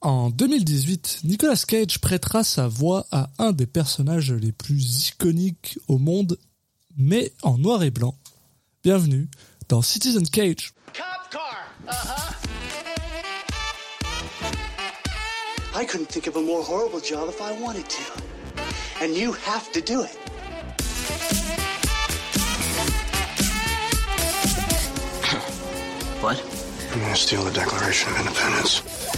En 2018, Nicolas Cage prêtera sa voix à un des personnages les plus iconiques au monde, mais en noir et blanc. Bienvenue dans Citizen Cage. Cop car. Uh-huh. I couldn't think of a more horrible job if I wanted to. And you have to do it. What? I'm gonna steal the Declaration of Independence?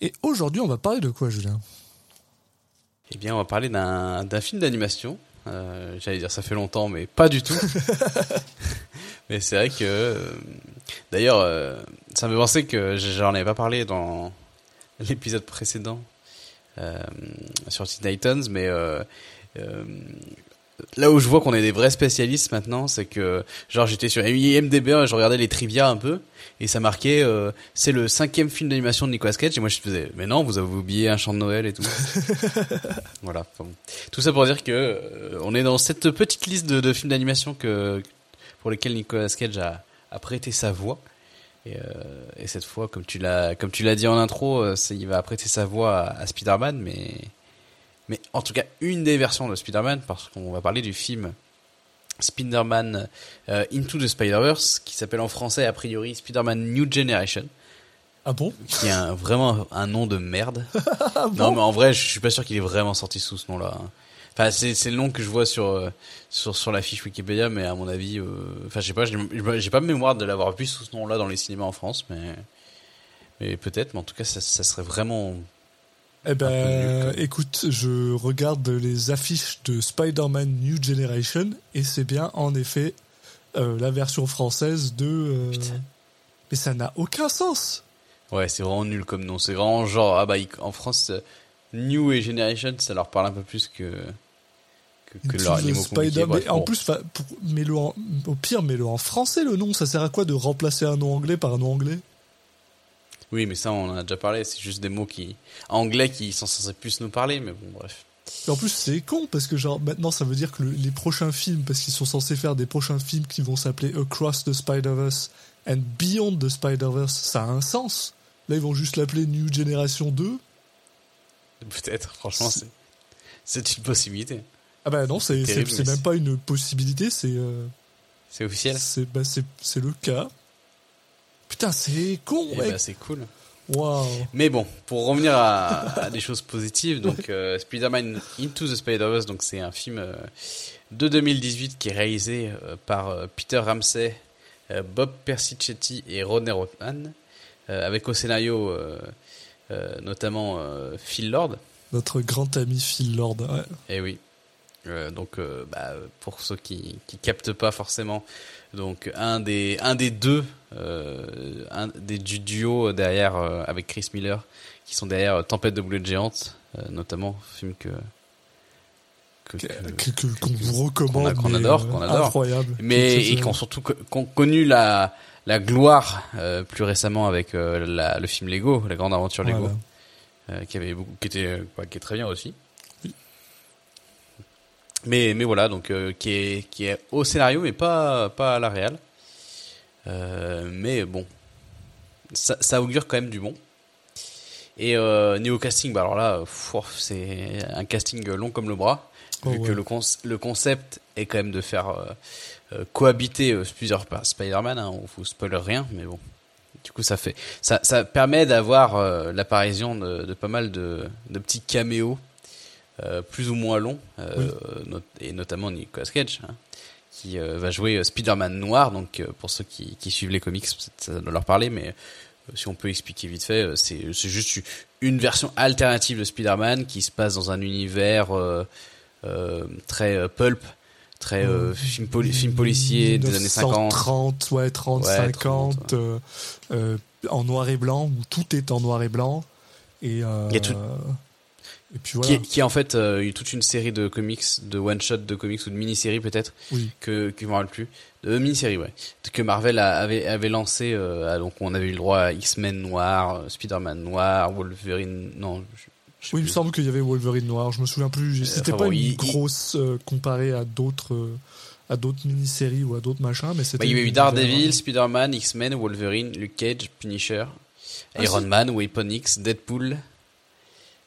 Et aujourd'hui, on va parler de quoi, Julien? Eh bien, on va parler d'un film d'animation. Euh, J'allais dire ça fait longtemps, mais pas du tout. mais c'est vrai que, euh, d'ailleurs, euh, ça me fait penser que j'en avais pas parlé dans l'épisode précédent sur Teen Titans, mais là où je vois qu'on est des vrais spécialistes maintenant, c'est que genre j'étais sur IMDb, je regardais les trivia un peu et ça marquait euh, c'est le cinquième film d'animation de Nicolas Cage et moi je faisais mais non vous avez oublié un chant de Noël et tout. voilà. Enfin, bon. Tout ça pour dire que euh, on est dans cette petite liste de, de films d'animation que pour lesquels Nicolas Cage a, a prêté sa voix. Et, euh, et cette fois, comme tu l'as, comme tu l'as dit en intro, euh, il va prêter sa voix à, à Spider-Man, mais, mais en tout cas une des versions de Spider-Man, parce qu'on va parler du film Spider-Man euh, Into the Spider-Verse, qui s'appelle en français a priori Spider-Man New Generation, Ah bon? Qui est un- vraiment un nom de merde. Ah Non, mais en vrai, je suis pas sûr qu'il est vraiment sorti sous ce nom-là. hein. Enfin, c'est le nom que je vois sur euh, sur sur la fiche Wikipédia, mais à mon avis, euh, enfin, je sais pas, j'ai j'ai pas mémoire de l'avoir vu sous ce nom-là dans les cinémas en France, mais mais peut-être. Mais en tout cas, ça, ça serait vraiment. Eh ben, écoute, je regarde les affiches de Spider-Man New Generation, et c'est bien, en effet, euh, la version française de... euh. Mais ça n'a aucun sens Ouais, c'est vraiment nul comme nom. C'est vraiment genre ah bah en France, euh, New et Generation, ça leur parle un peu plus que que, que leur Spider-. Bref, mais en bon. plus, mets-le en- au pire, mets-le en français le nom. Ça sert à quoi de remplacer un nom anglais par un nom anglais? Oui, mais ça, on en a déjà parlé. C'est juste des mots qui anglais qui sont censés plus nous parler, mais bon, bref. Et En plus, c'est con parce que genre maintenant, ça veut dire que le- les prochains films, parce qu'ils sont censés faire des prochains films qui vont s'appeler Across the Spider-Verse and Beyond the Spider-Verse, ça a un sens. Là, ils vont juste l'appeler New Generation 2. Peut-être, franchement, c'est c'est une possibilité. Ah bah non, c'est c'est Terrible, c'est mais même pas une possibilité, c'est euh, C'est officiel. c'est bah, le cas. Putain, c'est con, Eh mec. ben, c'est cool. Waouh. Mais bon, pour revenir à, à des choses positives, donc euh, Spider-Man Into the Spider-Verse, donc c'est un film euh, de 2018 qui est réalisé euh, par Peter Ramsey, Bob Persichetti et Rodney Rothman, avec au scénario notamment Phil Lord. Notre grand ami Phil Lord. Ouais. Eh oui. Donc, bah, pour ceux qui qui captent pas forcément, donc un des un des deux, euh, un des du duo derrière euh, avec Chris Miller, qui sont derrière euh, Tempête de boulettes géantes, euh, notamment film que que, Que- que- que- qu'on vous recommande. qu'on mais, adore, euh, qu'on adore. Incroyable. mais et qui ont surtout ont connu la la gloire euh, plus récemment avec euh, la, le film Lego, la grande aventure Lego Voilà. euh, qui avait beaucoup, qui était, qui est très bien aussi. Mais, mais voilà, donc euh, qui est, qui est au scénario, mais pas, pas à la réal. Euh, mais bon, ça, ça augure quand même du bon. Et euh, niveau casting, bah alors là, c'est un casting long comme le bras, Oh, vu ouais. que le, cons- le concept est quand même de faire euh, euh, cohabiter euh, plusieurs Spider-Man. Hein, on vous spoiler rien, mais bon. Du coup, ça fait, ça, ça permet d'avoir l'apparition de, de pas mal de, de petits caméos plus ou moins longs, euh, not- et notamment Nicolas Cage, hein, qui euh, va jouer euh, Spider-Man noir. Donc, euh, pour ceux qui, qui suivent les comics, ça doit leur parler, mais euh, si on peut expliquer vite fait, euh, c'est juste une version alternative de Spider-Man qui se passe dans un univers euh, euh, très euh, pulp, très euh, film, poli- film policier des années 50. 30, ouais, 30, Ouais, 50, 30, euh, euh, en noir et blanc, où tout est en noir et blanc. Et, euh, Il y a tout- et puis Qui, voilà. est, qui est en fait euh, eu toute une série de comics, de one-shot de comics ou de mini-séries peut-être, Oui. que, que je me rappelle plus. De mini-séries, ouais. Que Marvel a- avait, avait lancé, euh, donc on avait eu le droit à X-Men noir, euh, Spider-Man noir, Wolverine, non, je, je Oui, il me semble qu'il y avait Wolverine noir. Je me souviens plus. C'était enfin pas bon, une il- grosse euh, comparée à d'autres euh, à d'autres mini-séries ou à d'autres machins, mais c'était. Bah, il y avait eu Daredevil, Spider-Man, X-Men, Wolverine, Luke Cage, Punisher, Ah, Iron. Man, Weapon X, Deadpool.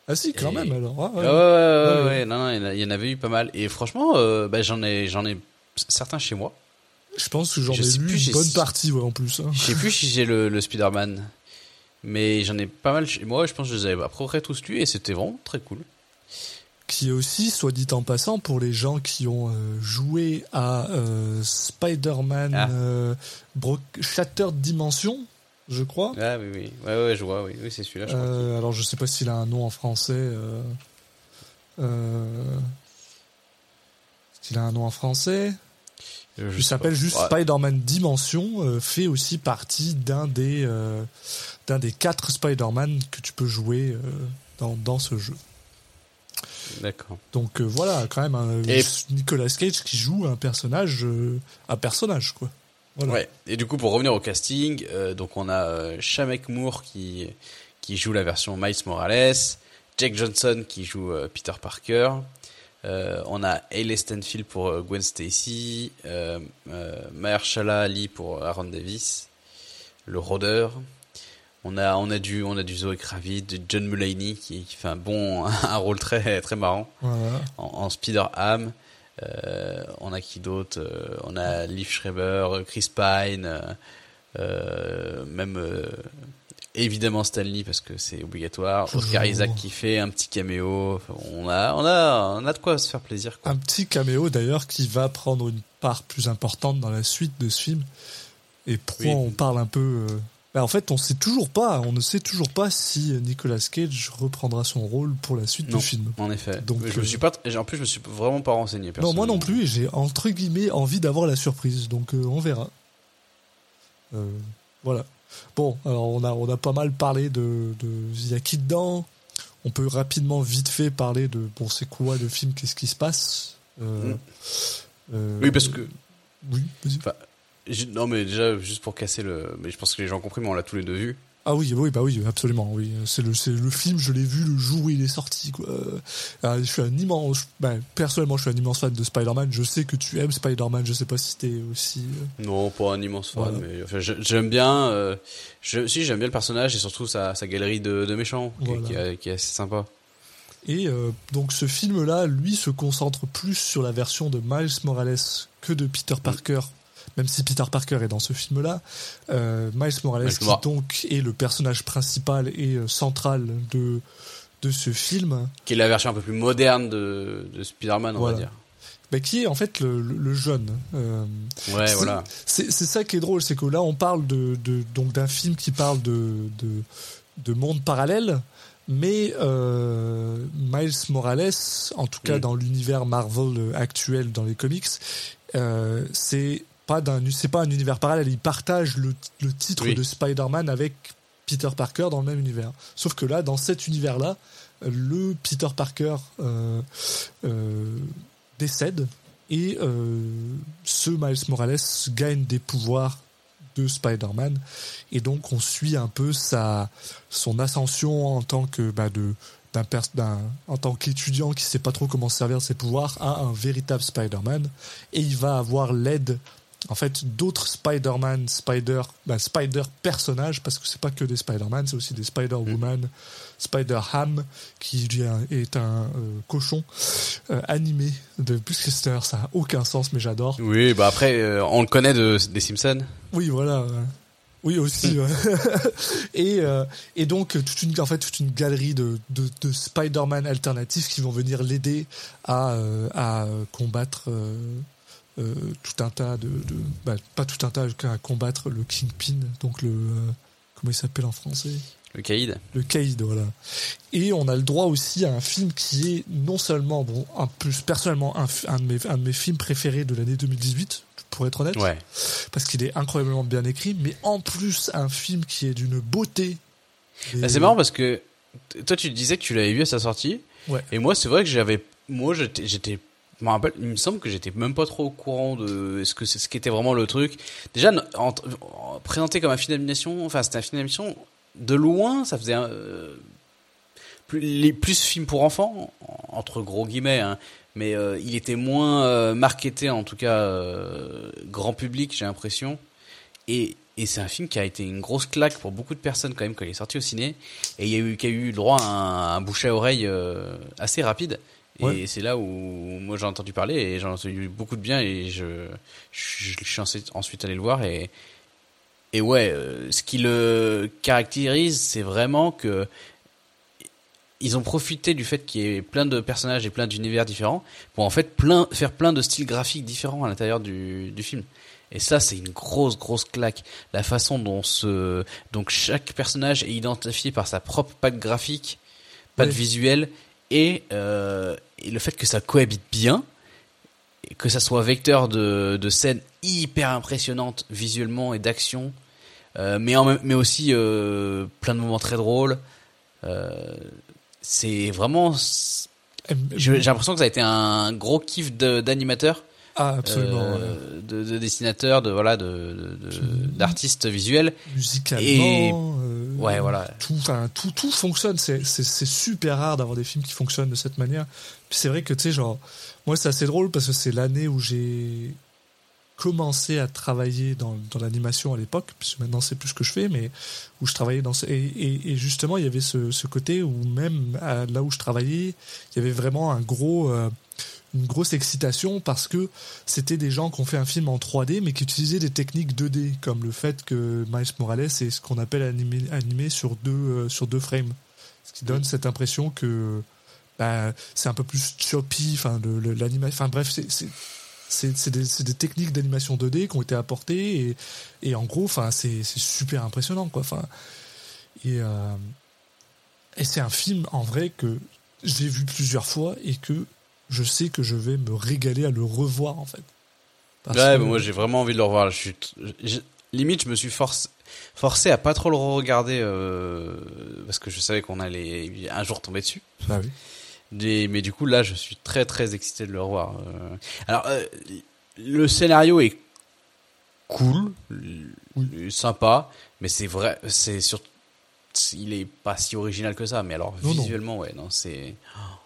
Ah si, quand Et- même alors. Ah, Ouais, ouais. ouais, ouais, non, non, il y en avait eu pas mal. Et franchement, euh, bah, j'en ai, j'en ai certains chez moi. Je pense que j'en Je ai lu une bonne partie, ouais, en plus. hein. Je sais plus si j'ai le, le Spider-Man, mais j'en ai pas mal chez moi. Je pense que je les avais à peu près tous lus et c'était vraiment très cool. Qui est aussi, soit dit en passant, pour les gens qui ont euh, joué à euh, Spider-Man Ah. euh, Shattered Dimension, je crois. Ah oui, oui, ouais, ouais, je vois, oui, oui c'est celui-là. Je crois. Euh, alors je sais pas s'il a un nom en français. Euh, euh, s'il a un nom en français. Je- Il s'appelle juste Ouais. Spider-Man Dimension. euh, fait aussi partie d'un des euh, d'un des quatre Spider-Man que tu peux jouer euh, dans, dans ce jeu. D'accord. Donc voilà, quand même un Et- Nicolas Cage qui joue un personnage, un personnage quoi. Voilà. Ouais. Et du coup, pour revenir au casting, euh, donc on a euh, Shamek Moore qui qui joue la version Miles Morales, Jake Johnson qui joue euh, Peter Parker. Euh, on a Hayley Stenfield pour Gwen Stacy, euh, Mahershala Ali pour Aaron Davis, le rôdeur. On a on a du on a du Zoe Kravitz, John Mulaney qui, qui fait un bon un rôle très très marrant Voilà. en, en Spider Ham. Euh, on a qui d'autre Euh, On a Liv Schreiber, Chris Pine, euh, même évidemment Stanley parce que c'est obligatoire. Toujours. Oscar Isaac qui fait un petit caméo. Enfin, on a on a on a de quoi se faire plaisir. Quoi. Un petit caméo d'ailleurs qui va prendre une part plus importante dans la suite de ce film. Et pourquoi Oui. on parle un peu. euh, en fait, on sait toujours pas. On ne sait toujours pas si Nicolas Cage reprendra son rôle pour la suite Non, du film. en effet. Donc, je me euh, suis pas en plus je me suis vraiment pas renseigné. Non, moi non plus. Et j'ai entre guillemets envie d'avoir la surprise. Donc euh, on verra. Euh, voilà. Bon, alors on a on a pas mal parlé de de il y a qui dedans. On peut rapidement vite fait parler de bon c'est quoi le film, qu'est-ce qui se passe. Euh, Mm. euh, Oui parce que oui. vas-y. Non mais déjà juste pour casser le mais je pense que les gens ont compris mais on l'a tous les deux vu. Ah oui, oui, bah oui, absolument, oui. C'est le, c'est le film, je l'ai vu le jour où il est sorti, quoi. Euh, je suis un immense, ben, personnellement, je suis un immense fan de Spider-Man. Je sais que tu aimes Spider-Man. Je sais pas si t'es aussi. euh, Non, pas un immense fan, Voilà. mais enfin, j'aime bien. euh, je, si j'aime bien le personnage et surtout sa, sa galerie de, de méchants, qui- Voilà. qui, est- qui est assez sympa. Et euh, donc ce film-là, lui, se concentre plus sur la version de Miles Morales que de Peter Parker. Même si Peter Parker est dans ce film-là, euh, Miles Morales, qui donc est le personnage principal et euh, central de de ce film, Qui est la version un peu plus moderne de, de Spider-Man, on Voilà. va dire. bah, qui est en fait le, le- le jeune. Euh, Ouais, C'est- voilà. C'est c'est ça qui est drôle, c'est que là on parle de, de donc d'un film qui parle de de, de monde parallèle, mais euh, Miles Morales, en tout cas Mm. dans l'univers Marvel actuel dans les comics, euh, c'est pas d'un c'est pas un univers parallèle, il partage le, le titre Oui. de Spider-Man avec Peter Parker dans le même univers. Sauf que là, dans cet univers-là, le Peter Parker euh, euh, décède et euh, ce Miles Morales gagne des pouvoirs de Spider-Man et donc on suit un peu sa son ascension en tant que bah, de d'un pers- d'un en tant qu'étudiant qui sait pas trop comment se servir ses pouvoirs à un véritable Spider-Man et il va avoir l'aide en fait d'autres Spider-Man, Spider, bah, Spider personnages parce que c'est pas que des Spider-Man, c'est aussi des Spider-Woman, Spider-Ham qui est un euh, cochon euh, animé de Buster, ça a aucun sens mais j'adore. Oui, bah après, euh, on le connaît de, des Simpsons. Oui, voilà. Oui aussi. ouais. et euh, et donc toute une en fait toute une galerie de de, de Spider-Man alternatifs qui vont venir l'aider à euh, à combattre euh, euh, tout un tas de, de bah, pas tout un tas à combattre le Kingpin donc le euh, comment il s'appelle en français? Le caïd. Le caïd, voilà. Et on a le droit aussi à un film qui est non seulement, bon, un plus personnellement, un, un, de, mes, un de mes films préférés de l'année 2018, pour être honnête. Ouais. Parce qu'il est incroyablement bien écrit, mais en plus, un film qui est d'une beauté. Bah, c'est marrant parce que toi, tu disais que tu l'avais vu à sa sortie. Ouais. Et moi, c'est vrai que j'avais, moi, j'étais, il me semble que j'étais même pas trop au courant de ce que vraiment le truc. Déjà, en, en- présenté comme un film d'animation, enfin, c'était un film d'animation, de loin, ça faisait euh, plus, les, plus film pour enfants, entre gros guillemets, hein. Mais euh, il était moins euh, marketé, en tout cas, grand public, j'ai l'impression. Et, c'est un film qui a été une grosse claque pour beaucoup de personnes quand même quand il est sorti au ciné. Et il y a eu, qui a eu droit à un, bouche à oreille assez rapide. Et Ouais. c'est là où moi j'ai entendu parler et j'en ai entendu beaucoup de bien et je, je, je suis ensuite, ensuite allé le voir et et ouais, euh, ce qui le caractérise, c'est vraiment que ils ont profité du fait qu'il y ait plein de personnages et plein d'univers différents pour en fait plein, faire plein de styles graphiques différents à l'intérieur du, du film. Et ça, c'est une grosse, grosse claque. La façon dont ce, donc chaque personnage est identifié par sa propre patte graphique, patte Oui. visuelle, et, euh, et le fait que ça cohabite bien, et que ça soit vecteur de, de scènes hyper impressionnantes visuellement et d'action, euh, mais, en mais aussi euh, plein de moments très drôles. C'est vraiment. J'ai l'impression que ça a été un gros kiff d'animateur, Ah, absolument. euh, de, de dessinateur, de voilà, de de- de- d'artiste visuel. Musicalement. et- euh, Ouais, voilà. Tout, tout, tout fonctionne. C'est, super rare d'avoir des films qui fonctionnent de cette manière. Puis c'est vrai que, tu sais, genre, moi, c'est assez drôle parce que c'est l'année où j'ai commencé à travailler dans, dans l'animation à l'époque, maintenant c'est plus ce que je fais, mais où je travaillais dans ce, et, et, justement il y avait ce, ce côté où même à- là où je travaillais, il y avait vraiment un gros, euh, une grosse excitation parce que c'était des gens qui ont fait un film en 3D mais qui utilisaient des techniques 2D, comme le fait que Miles Morales est ce qu'on appelle animé, animé sur deux euh, sur deux frames, ce qui donne cette impression que bah, c'est un peu plus choppy, enfin l'animation, enfin bref, c'est c'est- des, des techniques d'animation 2D qui ont été apportées et, et en gros, enfin c'est c'est super impressionnant quoi. Enfin et euh, et c'est un film en vrai que j'ai vu plusieurs fois et que je sais que je vais me régaler à le revoir en fait. Parce ouais, que- moi j'ai vraiment envie de le revoir. Je suis, t- j'ai- limite, je me suis forcé, forcé à pas trop le regarder euh, parce que je savais qu'on allait un jour tomber dessus. Bah oui. Mais du coup, là, je suis très très excité de le revoir. euh. Alors, euh, le scénario est cool, sympa, mais c'est vrai, c'est sur, il est pas si original que ça. Mais alors Non, non. visuellement, ouais, non, c'est. C'est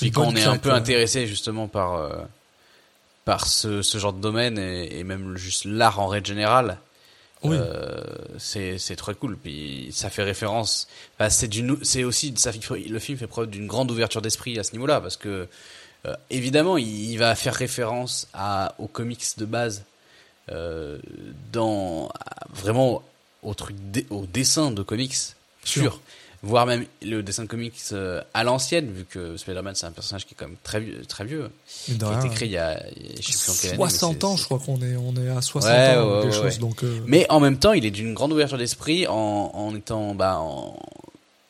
Puis quand on est un peu intéressé justement par euh, par ce, ce genre de domaine et, et même juste l'art en règle générale, Oui. euh, c'est c'est très cool. Puis ça fait référence. Enfin, c'est d'une c'est aussi ça fait- le film fait preuve d'une grande ouverture d'esprit à ce niveau-là parce que euh, évidemment il, il va faire référence à aux comics de base euh, dans à- vraiment au truc dé- au dessin de comics Sûr. Voire même le dessin de comics euh, à l'ancienne vu que Spider-Man c'est un personnage qui est quand même très vieux très vieux qui a été créé il y a, il y a- je sais plus en quelle année, mais 60 c'est- ans, je crois qu'on est, on est à 60 Ouais, ans ou ouais, quelque ouais, chose. Donc, euh, Mais en même temps, il est d'une grande ouverture d'esprit en, en étant, bah, en,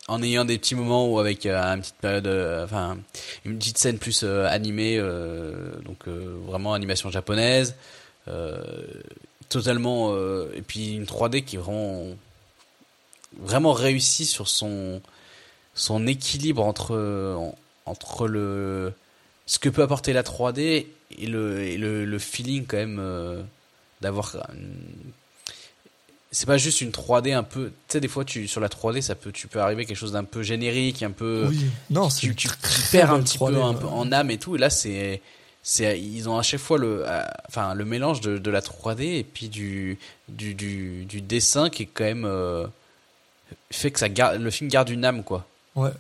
en ayant des petits moments où avec euh, une petite période, euh, enfin, une petite scène plus animée, donc vraiment animation japonaise, totalement, et puis une 3D qui est vraiment, vraiment réussie sur son, son équilibre entre, en- entre le, ce que peut apporter la 3D et le, et le, le feeling quand même euh, d'avoir c'est pas juste une 3D un peu tu sais des fois tu sur la 3D ça peut tu peux arriver quelque chose d'un peu générique un peu oui, non, c'est tu, tu, tu perds un petit 3D, peu un ouais. peu en âme et tout et là c'est c'est ils ont à chaque fois le euh, enfin le mélange de, de la 3D et puis du du, du, du dessin qui est quand même euh, fait que ça garde le film garde une âme quoi Ouais.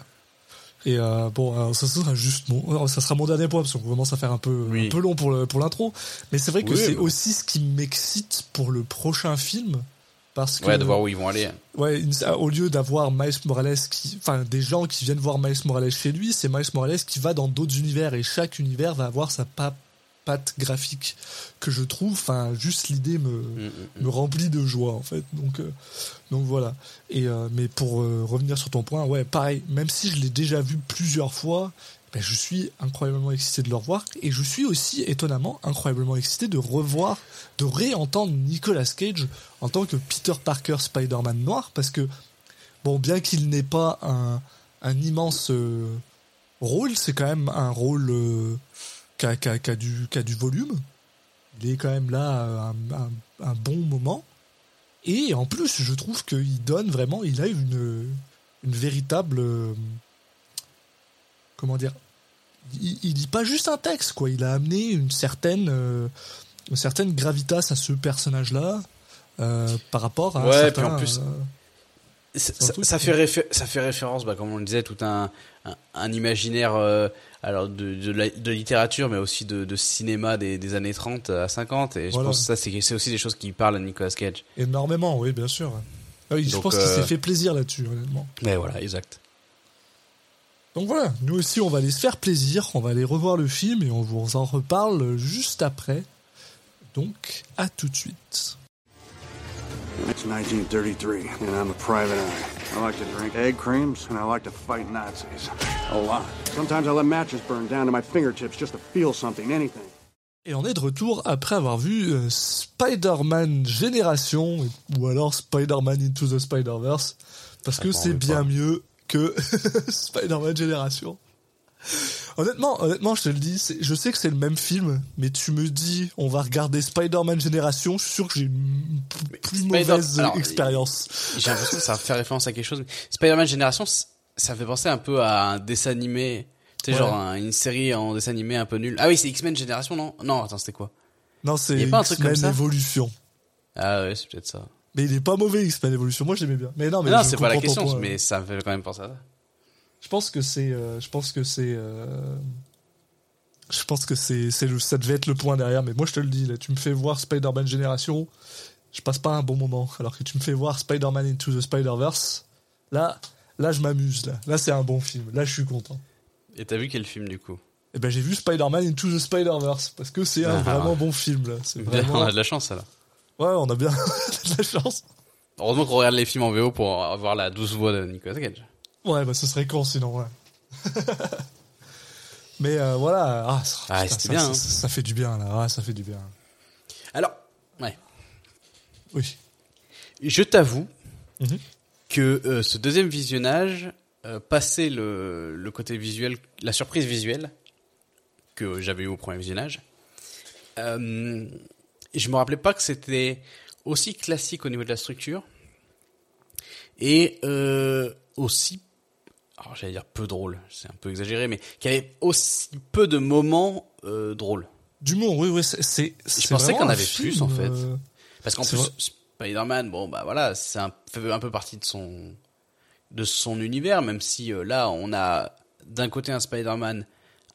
Et euh, bon, alors ça, ça sera juste mon, alors, ça sera mon dernier point parce qu'on commence à faire un peu, Oui. un peu long pour le, pour l'intro. Mais c'est vrai que Oui, c'est bon. aussi ce qui m'excite pour le prochain film. Parce que, ouais de voir où ils vont aller ouais, une- au lieu d'avoir Miles Morales qui, enfin, des gens qui viennent voir Miles Morales chez lui, c'est Miles Morales qui va dans d'autres univers et chaque univers va avoir sa, pa- patte graphique que je trouve. Enfin, juste l'idée me, Mm, mm, me remplit de joie en fait. Donc, euh, donc voilà. Et euh, mais pour euh, revenir sur ton point, ouais, pareil. Même si je l'ai déjà vu plusieurs fois, ben, je suis incroyablement excité de le revoir et je suis aussi étonnamment incroyablement excité de revoir, de réentendre Nicolas Cage en tant que Peter Parker Spider-Man noir parce que bon, bien qu'il n'ait pas un, un immense rôle, c'est quand même un rôle qui a, du, a du volume. Il est quand même là à un, un- un bon moment. Et en plus, je trouve qu'il donne vraiment, il a une, une véritable. euh, comment dire il, il dit pas juste un texte, quoi. Il a amené une certaine, euh, une certaine gravitas à ce personnage-là euh, par rapport à. un Ouais, certain, puis en plus, euh, Ça, fait réfé- ça fait référence, bah, comme on le disait, tout un, un, un imaginaire euh, alors de, de, la- de littérature, mais aussi de, de cinéma des, des années 30 à 50. Et je Voilà. pense que ça, c'est aussi des choses qui parlent à Nicolas Cage. énormément, oui, bien sûr. Ah oui, je Donc, pense qu'il euh, s'est fait plaisir là-dessus, honnêtement. Mais voilà, exact. Donc voilà, nous aussi on va aller se faire plaisir, on va aller revoir le film et on vous en reparle juste après. Donc à tout de suite. It's 1933, and I'm a private eye. I like to drink egg creams, and I like to fight Nazis. A lot. Sometimes I let matches burn down to my fingertips just to feel something, anything. Et on est de retour après avoir vu euh, Spider-Man Génération, ou alors Spider-Man Into the Spider-Verse, parce que c'est bien pas. mieux que Spider-Man Génération. Honnêtement, honnêtement, je te le dis, c'est- je sais que c'est le même film, mais tu me dis, on va regarder Spider-Man Génération, je suis sûr que j'ai une plus mauvaise alors, expérience. J'ai l'impression que ça fait référence à quelque chose. Spider-Man Génération, ça fait penser un peu à un dessin animé. Tu sais, Ouais. genre un- une série en dessin animé un peu nul. Ah oui, c'est X-Men Génération, non? Non, attends, c'était quoi? Non, c'est X-Men Evolution. Ah ouais, c'est peut-être ça. Mais il est pas mauvais X-Men Evolution, moi j'aimais bien. Mais non, mais non, c'est pas la question, mais ça me fait quand même penser à ça. Je pense que c'est, euh, je pense que c'est, euh, je pense que c'est, c'est le, ça devait être le point derrière. Mais moi je te le dis, là, tu me fais voir Spider-Man Génération, je passe pas un bon moment. Alors que tu me fais voir Spider-Man Into the Spider-Verse, là, là je m'amuse. Là, là c'est un bon film. Là je suis content. Et t'as vu quel film du coup? Et ben j'ai vu Spider-Man Into the Spider-Verse parce que c'est un Ah. vraiment bon film là. C'est Bien, vraiment. On a de la chance alors. Ouais, on a bien de la chance. Heureusement qu'on regarde les films en VO pour avoir la douce voix de Nicolas Cage. Ouais, bah ce serait con sinon, ouais. Mais euh, voilà, ah, ça- Ah, putain, c'était ça, bien, ça, hein. ça- ça fait du bien là, ouais, ça fait du bien. Alors, ouais. Oui. Je t'avoue Mhm. que euh, ce deuxième visionnage, euh, passé le, le côté visuel, la surprise visuelle que j'avais eu au premier visionnage, euh, je me rappelais pas que c'était aussi classique au niveau de la structure et aussi, alors j'allais dire peu drôle, c'est un peu exagéré, mais qu'il y avait aussi peu de moments euh, drôles. D'humour, oui, oui, c'est. c'est pensais qu'on avait film, plus, en fait. euh, Parce qu'en plus. Spider-Man, bon bah voilà, c'est un, fait un peu partie de son de son univers, même si euh, là on a d'un côté un Spider-Man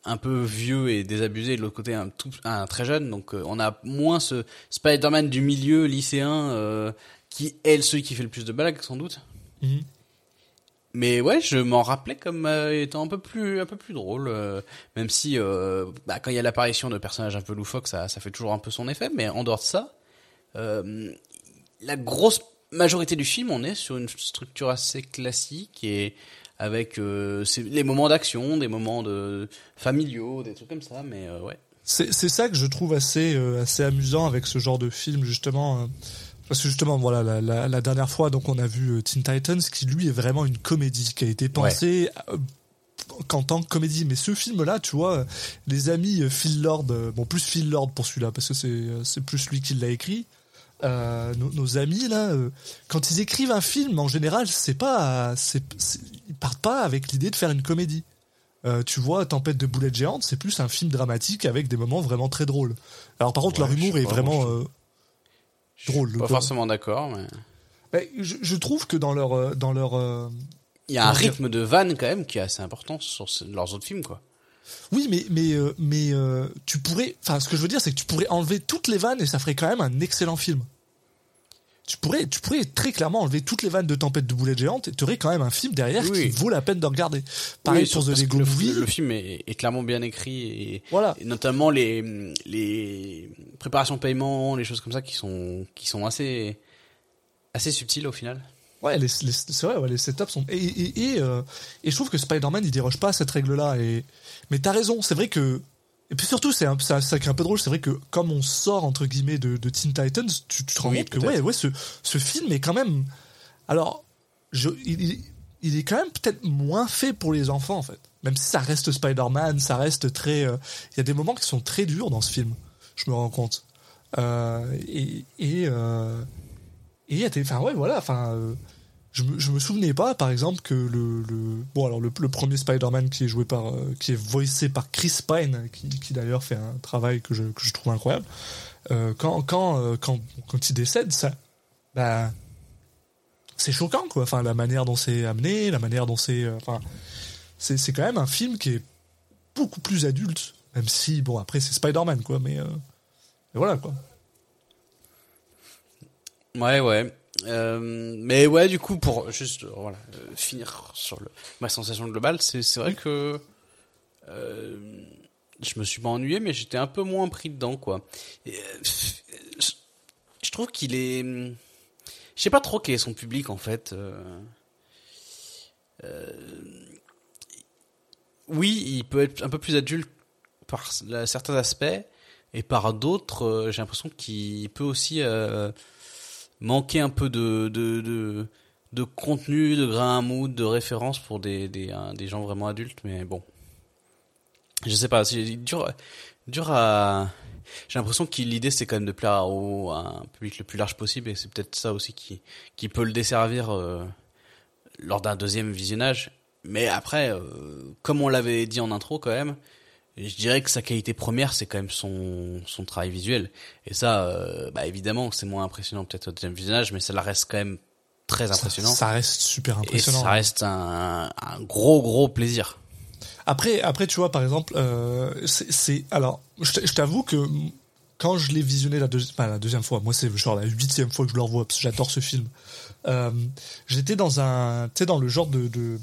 un peu vieux et désabusé, de l'autre côté un tout un très jeune, donc euh, on a moins ce Spider-Man du milieu lycéen qui est celui qui fait le plus de blagues sans doute. mhm. Mais ouais, je m'en rappelais comme euh, étant un peu plus un peu plus drôle, euh, même si euh, bah, quand il y a l'apparition de personnages un peu loufoques, ça fait toujours un peu son effet. Mais en dehors de ça, la grosse majorité du film, on est sur une structure assez classique et avec les moments d'action, des moments familiaux, des trucs comme ça. Mais ouais. C'est ça que je trouve assez, assez amusant avec ce genre de film, justement. Parce que justement, voilà, la, la, la dernière fois, donc on a vu euh, Teen Titans, qui lui est vraiment une comédie, qui a été pensée euh, qu'en tant que comédie. Mais ce film-là, tu vois, les amis euh, Phil Lord, bon, plus Phil Lord pour celui-là, parce que c'est c'est plus lui qui l'a écrit. Euh, nos, nos amis là, euh, quand ils écrivent un film, en général, c'est pas, c'est, ils partent pas avec l'idée de faire une comédie. Euh, tu vois, Tempête de boulettes géantes, c'est plus un film dramatique avec des moments vraiment très drôles. Alors par contre, Ouais, leur humour est vraiment euh, drôle. Pas forcément d'accord, mais Mais je, je trouve que dans leur, euh, dans leur, euh, il y a un rythme de vanne quand même qui est assez important sur leurs autres films, quoi. oui, mais mais euh, mais euh, tu pourrais, enfin, ce que je veux dire, c'est que tu pourrais enlever toutes les vannes et ça ferait quand même un excellent film. Tu pourrais, tu pourrais très clairement enlever toutes les vannes de Tempête de boulettes géantes et tu aurais quand même un film derrière Oui. qui vaut la peine de regarder. Pareil Oui, pour The Lego le, Movie. le film est, est clairement bien écrit et, Voilà. et notamment les les préparations de paiement, les choses comme ça qui sont qui sont assez assez subtiles au final. Ouais, les, les- c'est vrai, ouais, les setups sont. Et, et, et, euh, et je trouve que Spider-Man, il déroge pas à cette règle-là. Et... Mais t'as raison, c'est vrai que. Et puis surtout, c'est un, ça qui est un peu drôle, c'est vrai que comme on sort, entre guillemets, de, de Teen Titans, tu, tu te rends Oui, compte que, ouais, ouais, ce, ce film est quand même. Alors, je, il, il- est quand même peut-être moins fait pour les enfants, en fait. Même si ça reste Spider-Man, ça reste très. euh, Il y a des moments qui sont très durs dans ce film, je me rends compte. Euh, et. et euh, et y a des, enfin ouais, voilà, enfin, euh, je je me souvenais pas, par exemple, que le, le bon alors le, le premier Spider-Man qui est joué par, euh, qui est voicé par Chris Pine, qui, qui d'ailleurs fait un travail que je, que je trouve incroyable. euh, quand quand euh, quand quand il décède, ça, bah, c'est choquant quoi. Enfin la manière dont c'est amené, la manière dont c'est, euh, enfin, c'est c'est quand même un film qui est beaucoup plus adulte, même si bon après c'est Spider-Man quoi, mais, euh, mais voilà quoi. Ouais, ouais. Euh, mais ouais, du coup, pour juste euh, voilà euh, finir sur ma sensation globale, c'est vrai que euh, je me suis pas ennuyé, mais j'étais un peu moins pris dedans, quoi. Je- je trouve qu'il est, je sais pas trop quel est son public en fait. Oui, il peut être un peu plus adulte par certains aspects, et par d'autres, j'ai l'impression qu'il peut aussi manquer un peu de, de, de, contenu, de grain à moudre, de référence pour des, des, hein, des gens vraiment adultes, mais bon. Je sais pas, c'est dur, dur à... J'ai l'impression que l'idée c'est quand même de plaire au, à un public le plus large possible et c'est peut-être ça aussi qui, qui peut le desservir euh, lors d'un deuxième visionnage. Mais après, euh, comme on l'avait dit en intro quand même, je dirais que sa qualité première c'est quand même son, son travail visuel. Et ça, euh, bah évidemment, c'est moins impressionnant peut-être au deuxième visionnage, mais ça la reste quand même très impressionnant. ça reste super et impressionnant. ça reste un, un gros gros plaisir. Après, après, tu vois, par exemple, euh, c'est, alors, je t'avoue que quand je l'ai visionné la, deuxi- enfin, la deuxième fois, moi c'est genre la huitième fois que je le revois parce que j'adore ce film. Euh, j'étais dans un, tu sais, dans le genre de de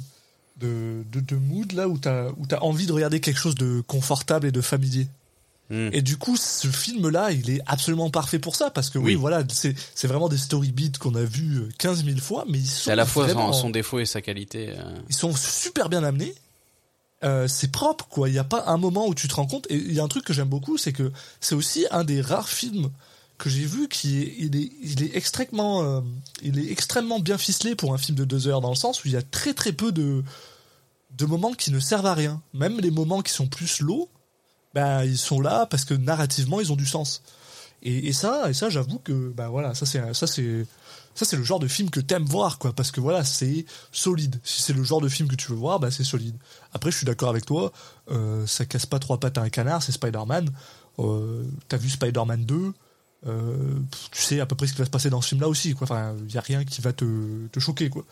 de, de, de mood là où t'as où t'as envie de regarder quelque chose de confortable et de familier. Mm. Et du coup, ce film-là, il est absolument parfait pour ça, parce que oui, Oui. voilà, c'est c'est vraiment des story beats qu'on a vus 15 000 fois, mais ils sont C'est à la fois vraiment- son, son défaut et sa qualité. euh. ils sont super bien amenés. Euh, c'est propre, quoi. Il n'y a pas un moment où tu te rends compte. Et il y a un truc que j'aime beaucoup, c'est que c'est aussi un des rares films que j'ai vu qui est, il est, il est extrêmement, euh, il est extrêmement bien ficelé pour un film de deux heures dans le sens où il y a très très peu de, de moments qui ne servent à rien. Même les moments qui sont plus low, ben ils sont là parce que narrativement ils ont du sens. Et, ça, et ça, j'avoue que, ben voilà, ça c'est, ça c'est, ça c'est le genre de film que t'aimes voir, quoi, parce que voilà, c'est solide. Si c'est le genre de film que tu veux voir, bah c'est solide. Après, je suis d'accord avec toi, euh, ça casse pas trois pattes à un canard, c'est Spider-Man. Euh, T'as vu Spider-Man 2 euh, tu sais à peu près ce qui va se passer dans ce film-là aussi, quoi. Enfin, il y a rien qui va te, te choquer, quoi.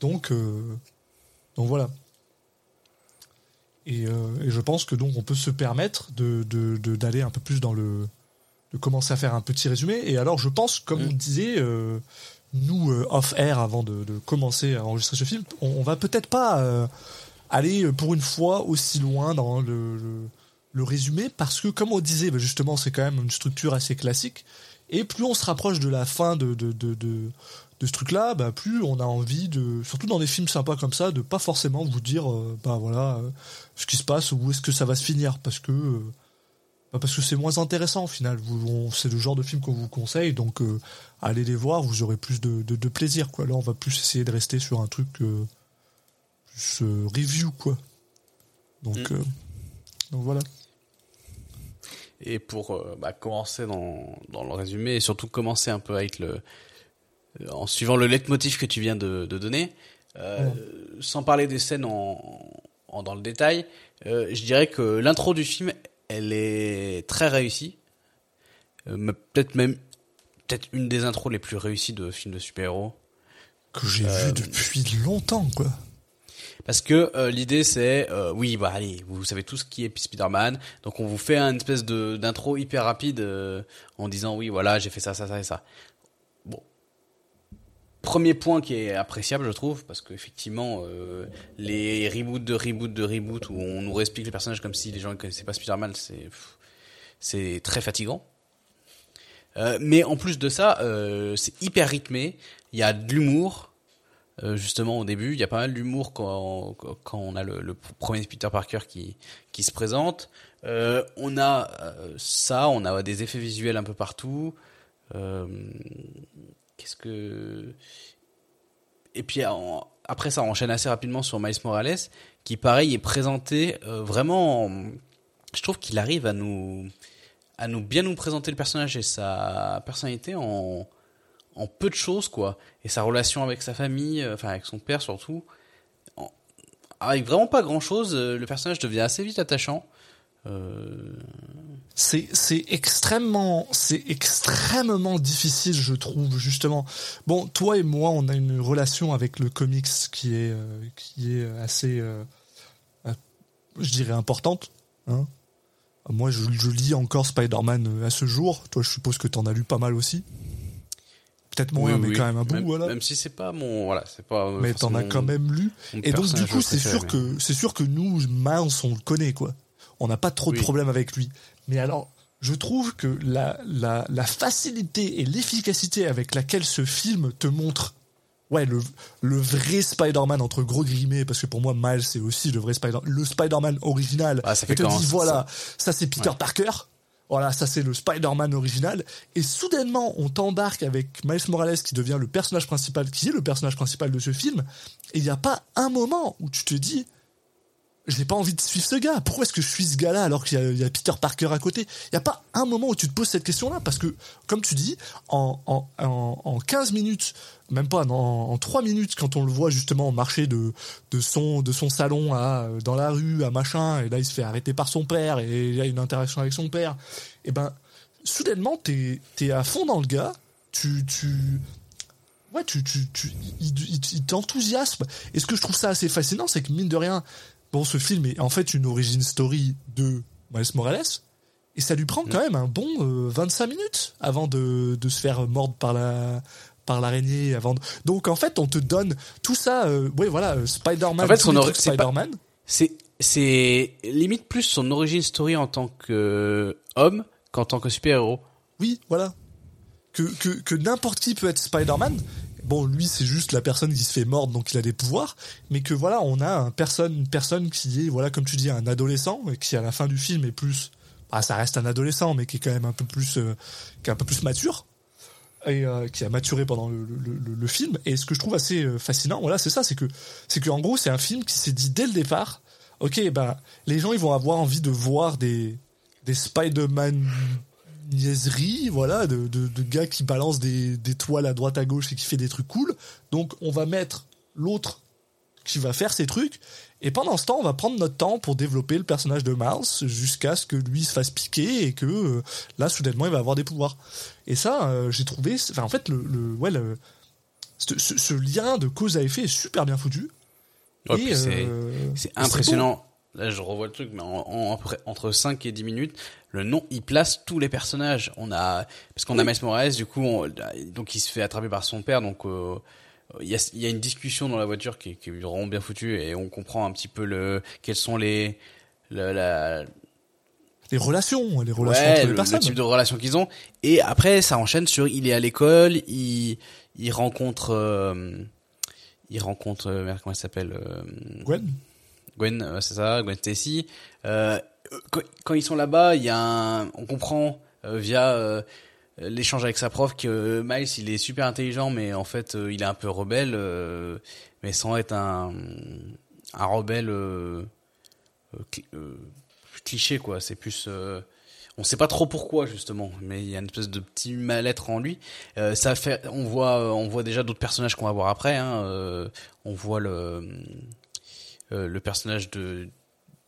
Donc, euh, donc voilà. Et, euh, et je pense que donc on peut se permettre de de- de- d'aller un peu plus dans le de commencer à faire un petit résumé. Et alors, je pense, comme Mm. on disait, nous euh, off air avant de, commencer à enregistrer ce film, on, on va peut-être pas aller pour une fois aussi loin dans le, le, le résumé parce que, comme on disait, bah, justement, c'est quand même une structure assez classique. Et plus on se rapproche de la fin de, de, de, de, de ce truc-là, bah, plus on a envie de, surtout dans des films sympas comme ça, de pas forcément vous dire, euh, bah voilà, euh, ce qui se passe, où est-ce que ça va se finir, parce que, euh, bah, parce que c'est moins intéressant au final. C'est le genre de film qu'on vous conseille, donc allez les voir, vous aurez plus de, plaisir, quoi. Là, on va plus essayer de rester sur un truc plus review, quoi. Donc, Mm. Donc voilà. Et pour euh, bah, commencer dans, dans le résumé et surtout commencer un peu avec le euh, en suivant le leitmotiv que tu viens de, de donner, euh, sans parler des scènes en, en- dans le détail, euh, je dirais que l'intro du film, elle est très réussie, peut-être même peut-être une des intros les plus réussies de films de super-héros. Que j'ai vu depuis longtemps, quoi. Parce que euh, l'idée c'est, euh, oui, bah allez, vous savez tout ce qui est Spider-Man, donc on vous fait une espèce de d'intro hyper rapide euh, en disant oui, voilà, j'ai fait ça, ça, ça et ça. Bon, premier point qui est appréciable, je trouve, parce qu'effectivement, euh, les reboots de reboots de reboots où on nous réexplique les personnages comme si les gens ne connaissaient pas Spider-Man, c'est c'est très fatigant. Euh, mais en plus de ça, euh, c'est hyper rythmé. Il y a de l'humour, euh, justement au début. Il y a pas mal d'humour quand, quand on a le, premier Peter Parker qui, qui se présente. Euh, on a euh, ça, on a des effets visuels un peu partout. Qu'est-ce que et puis après ça on enchaîne assez rapidement sur Miles Morales qui pareil est présenté vraiment je trouve qu'il arrive à nous à nous bien nous présenter le personnage et sa personnalité en en peu de choses quoi et sa relation avec sa famille enfin avec son père surtout avec vraiment pas grand chose le personnage devient assez vite attachant euh... C'est extrêmement c'est extrêmement difficile je trouve justement. Bon toi et moi on a une relation avec le comics qui est euh, qui est assez euh, je dirais importante. Hein moi je, je, lis encore Spider-Man euh, à ce jour. Toi je suppose que t'en as lu pas mal aussi. Peut-être moins oui, mais oui. quand même un bout même, voilà. Même si c'est pas mon voilà c'est pas. Mais t'en as quand même lu. Et donc du coup c'est sûr mais... que c'est sûr que nous Miles on le connaît quoi on n'a pas trop de Oui. problème avec lui. Mais alors, je trouve que la, la, la facilité et l'efficacité avec laquelle ce film te montre ouais, le, le vrai Spider-Man entre gros guillemets, parce que pour moi, Miles, c'est aussi le vrai Spider le Spider-Man original. Ah, ça fait te dit, ça- voilà, ça c'est Peter Ouais. Parker. Voilà, ça c'est le Spider-Man original. Et soudainement, on t'embarque avec Miles Morales qui devient le personnage principal, qui est le personnage principal de ce film. Et il n'y a pas un moment où tu te dis, j'ai pas envie de suivre ce gars. Pourquoi est-ce que je suis ce gars-là alors qu'il y, a- Peter Parker à côté? Il y a pas un moment où tu te poses cette question-là parce que, comme tu dis, en, en, en, en 15 minutes, même pas, en, en 3 minutes, quand on le voit justement marcher de, de, son, de son salon à, dans la rue, à machin, et là il se fait arrêter par son père, et il y a une interaction avec son père, et ben, soudainement, t'es es à fond dans le gars, tu... tu Ouais, tu, tu, il, il t'enthousiasme. Et ce que je trouve ça assez fascinant, c'est que mine de rien, bon, ce film est en fait une origin story de Miles Morales, et ça lui prend quand même un bon euh, 25 minutes avant de, de se faire mordre par la par l'araignée avant de... donc en fait on te donne tout ça euh, ouais voilà euh, Spider-Man En fait, son Spider-Man. C'est c'est limite plus son origin story en tant que homme qu'en tant que super héros. oui voilà. Que que, que n'importe qui peut être Spider-Man bon lui c'est juste la personne qui se fait mordre donc il a des pouvoirs mais que voilà on a un personne une personne qui est voilà comme tu dis un adolescent et qui à la fin du film est plus ah ça reste un adolescent mais qui est quand même un peu plus euh, qui est un peu plus mature et euh, qui a maturé pendant le, film. Et ce que je trouve assez euh, fascinant voilà c'est ça c'est que c'est que gros c'est un film qui s'est dit dès le départ ok ben les gens ils vont avoir envie de voir des des Spider-Man niaiseries voilà de, de, de gars qui balancent des, des toiles à droite à gauche et qui fait des trucs cool. Donc on va mettre l'autre qui va faire ces trucs. Et pendant ce temps on va prendre notre temps pour développer le personnage de Miles jusqu'à ce que lui se fasse piquer et que euh, là soudainement il va avoir des pouvoirs. Et ça euh, j'ai trouvé enfin en fait le, le ouais le ce, ce- lien de cause à effet est super bien foutu. Puis c'est euh, impressionnant. Là, je revois le truc, mais en, en- après- entre 5 et 10 minutes, le nom, il place tous les personnages. On a, parce qu'on a Miles Morales, du coup, on- donc il se fait attraper par son père, donc euh, il y, a, il y a une discussion dans la voiture qui, est- qui est vraiment bien foutue et on comprend un petit peu le quels sont les le, la, les relations les relations ouais, entre les le, le type de relation qu'ils ont. Et après, ça enchaîne sur il est à l'école, il il rencontre euh, il rencontre euh, merde, comment elle s'appelle euh, Gwen Gwen, euh, c'est ça, Gwen Stacy. Euh, quand, ils sont là-bas, il y a un, on comprend euh, via l'échange avec sa prof que Miles il est super intelligent, mais en fait il est un peu rebelle, euh, mais sans être un un rebelle euh, euh, cli- cliché quoi. C'est plus on sait pas trop pourquoi justement, mais il y a une espèce de petit mal-être en lui. Ça fait, on voit, on voit déjà d'autres personnages qu'on va voir après. Hein, on voit le euh, le personnage de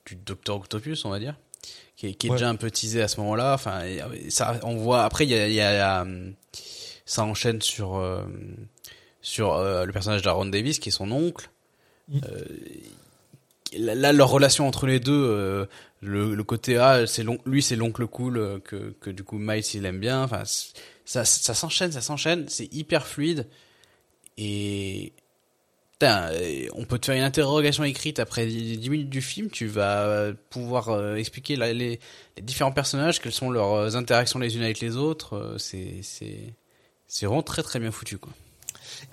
du Docteur Octopus, on va dire, qui est, qui est Ouais. déjà un peu teasé à ce moment-là. Enfin, ça, on voit après il y a, il y a, euh, ça enchaîne sur euh, sur euh, le personnage d'Aaron Davis qui est son oncle. Mm. Là, leur relation entre les deux, le, le côté ah c'est lui c'est l'oncle cool que que du coup Miles il aime bien. Enfin, ça ça s'enchaîne, ça s'enchaîne, c'est hyper fluide Et putain, euh, on peut te faire une interrogation écrite après 10 minutes du film, tu vas pouvoir euh, expliquer la- les, les différents personnages, quelles sont leurs euh, interactions les unes avec les autres. C'est c'est c'est vraiment très très bien foutu quoi.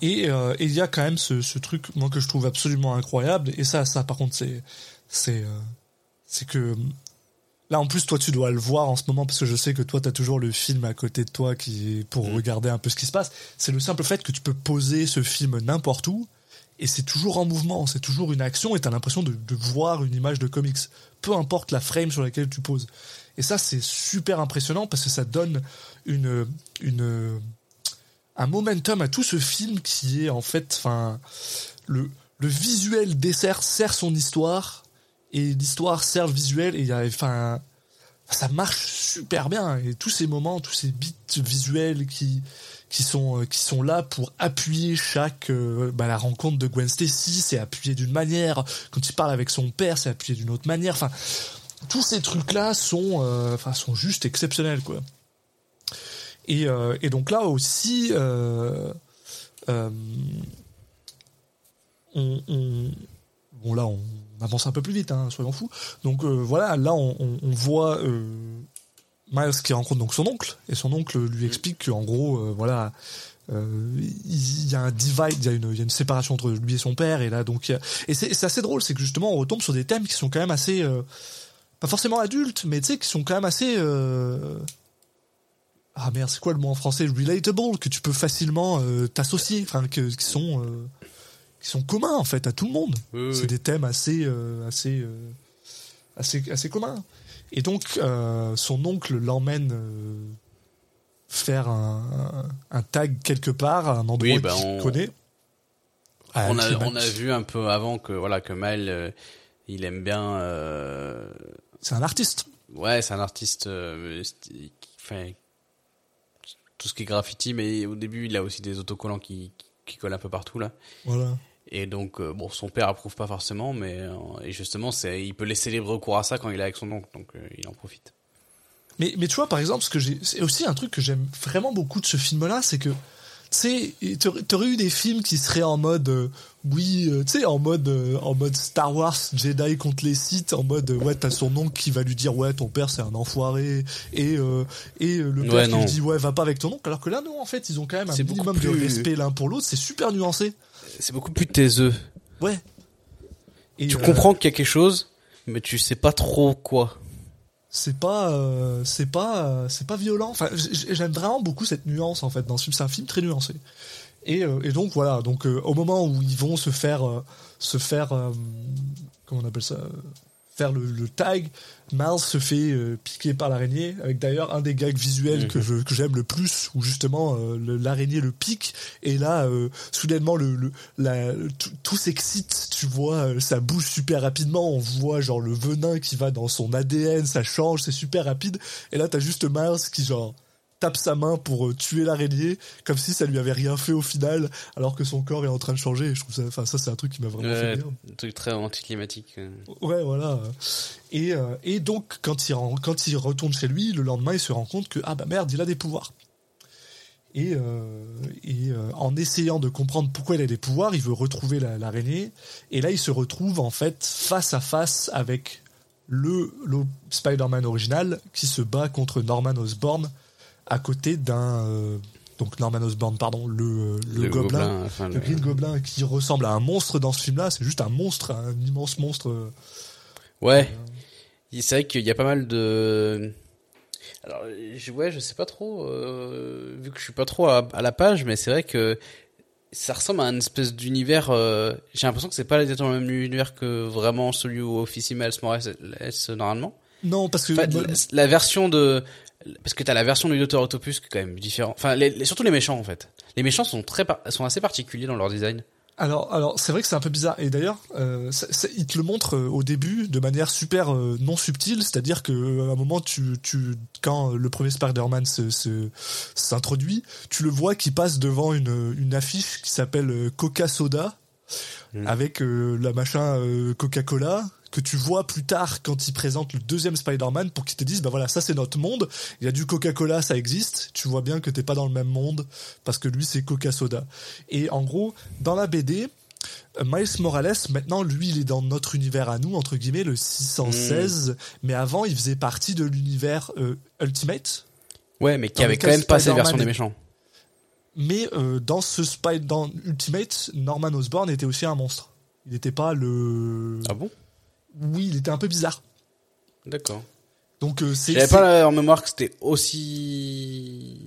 Et euh, il y a quand même ce, ce truc, moi, que je trouve absolument incroyable. Et ça, ça, par contre, c'est, c'est, euh, c'est que là, en plus, toi, tu dois le voir en ce moment parce que je sais que toi, t'as toujours le film à côté de toi qui pour regarder un peu ce qui se passe. C'est le simple fait que tu peux poser ce film n'importe où et c'est toujours en mouvement, c'est toujours une action et t'as l'impression de, voir une image de comics, peu importe la frame sur laquelle tu poses. Et ça, c'est super impressionnant parce que ça donne une, un momentum à tout ce film qui est en fait, enfin, le, le visuel dessert sert son histoire et l'histoire sert le visuel et enfin, ça marche super bien et tous ces moments, tous ces bits visuels qui qui sont euh, qui sont là pour appuyer chaque euh, bah, la rencontre de Gwen Stacy, c'est appuyé d'une manière quand il parle avec son père, c'est appuyé d'une autre manière. Enfin, tous ces trucs là sont euh, sont juste exceptionnels quoi. Et, et donc là aussi, on, on- bon là on avance un peu plus vite, hein, soyons fous. Donc voilà, là on, voit Miles qui rencontre donc son oncle et son oncle lui explique qu'en gros, euh, voilà. euh, il y a un divide, il y a une, il y a une séparation entre lui et son père, et là donc, a- et c'est assez drôle, c'est que justement on retombe sur des thèmes qui sont quand même assez, euh, pas forcément adultes, mais tu sais, qui sont quand même assez, ah merde, c'est quoi le mot en français? Relatable, que tu peux facilement t'associer, enfin, que, qui sont qui sont communs en fait à tout le monde. Oui, oui, c'est oui. des thèmes assez assez assez assez communs. Et donc euh, son oncle l'emmène euh, faire un, tag quelque part, à un endroit Oui, bah, qu'il on- connaît. On a on a vu un peu avant que voilà que Mal euh, il aime bien C'est un artiste. ouais c'est un artiste fait tout ce qui est graffiti mais au début il a aussi des autocollants qui qui collent un peu partout là Voilà. Et donc euh, bon son père approuve pas forcément mais euh, et justement c'est il peut laisser libre recours à ça quand il est avec son oncle donc euh, il en profite. Mais, mais tu vois, par exemple, ce que j'ai, c'est aussi un truc que j'aime vraiment beaucoup de ce film-là, c'est que, tu sais, t'aurais eu des films qui seraient en mode, oui, tu sais, en mode, en mode Star Wars, Jedi contre les Sith, en mode, ouais, t'as son oncle qui va lui dire, ouais, ton père c'est un enfoiré, et et le père Ouais, qui lui dit, ouais, va pas avec ton oncle, alors que là, non, en fait, ils ont quand même un minimum de respect l'un pour l'autre, c'est super nuancé, c'est beaucoup plus taiseux. Ouais. Et, tu euh, comprends qu'il y a quelque chose mais tu sais pas trop quoi. C'est pas euh, c'est pas euh, c'est pas violent. Enfin j'aime vraiment beaucoup cette nuance en fait dans ce film. C'est un film très nuancé. Et, et donc voilà. Donc au moment où ils vont se faire se faire comment on appelle ça faire le, le tag Miles se fait euh, piquer par l'araignée avec d'ailleurs un des gags visuels que je- que j'aime le plus où justement euh, le- l'araignée le pique et là euh, soudainement le, le la, tout s'excite tu vois euh, ça bouge super rapidement on voit genre le venin qui va dans son ADN ça change c'est super rapide et là t'as juste Miles qui genre tape sa main pour euh, tuer l'araignée comme si ça lui avait rien fait au final alors que son corps est en train de changer et je trouve ça enfin ça c'est un truc qui m'a vraiment fait Ouais, rire un truc très anticlimatique. Ouais, voilà. Et, euh, et donc, quand il, quand il retourne chez lui, le lendemain, il se rend compte que, ah bah merde, il a des pouvoirs. Et, euh, et euh, en essayant de comprendre pourquoi il a des pouvoirs, il veut retrouver la- l'araignée. Et là, il se retrouve, en fait, face à face avec le, le Spider-Man original qui se bat contre Norman Osborn à côté d'un... euh, donc Norman Osborn, pardon, le, le, gobelin, enfin, le le- Green Goblin qui ressemble à un monstre dans ce film-là, c'est juste un monstre, un immense monstre. euh, Ouais. C'est vrai qu'il y a pas mal de. Alors, je, ouais, je sais pas trop, euh, vu que je suis pas trop à, à la page, mais c'est vrai que ça ressemble à une espèce d'univers. euh, J'ai l'impression que c'est pas exactement le même univers que vraiment celui où Office Miles Morales est normalement. Non, parce que Enfin, la, la version de. Parce que t'as la version du Docteur Octopus qui est quand même différent. Enfin, les, les- surtout les méchants en fait. Les méchants sont très sont assez particuliers dans leur design. alors, alors c'est vrai que c'est un peu bizarre. Et d'ailleurs, euh, il te le montre euh, au début de manière super euh, non subtile, c'est-à-dire que euh, à un moment, tu, tu, quand le premier Spider-Man se- se- s'introduit, tu le vois qui passe devant une, une affiche qui s'appelle Coca Soda, Mm. avec la machin Coca-Cola que tu vois plus tard quand ils présentent le deuxième Spider-Man pour qu'ils te disent bah voilà ça c'est notre monde il y a du Coca-Cola ça existe tu vois bien que t'es pas dans le même monde parce que lui c'est Coca-Soda et en gros dans la BD euh, Miles Morales, maintenant, lui, il est dans notre univers à nous, entre guillemets, le 616, mais avant, il faisait partie de l'univers euh, Ultimate, Ouais, mais qui avait quand même pas cette version des méchants. mais euh, dans ce Spy dans Ultimate, Norman Osborn était aussi un monstre. Il n'était pas le. Ah bon? Oui, il était un peu bizarre. D'accord. Donc euh, c'est J'avais pas en mémoire que c'était aussi.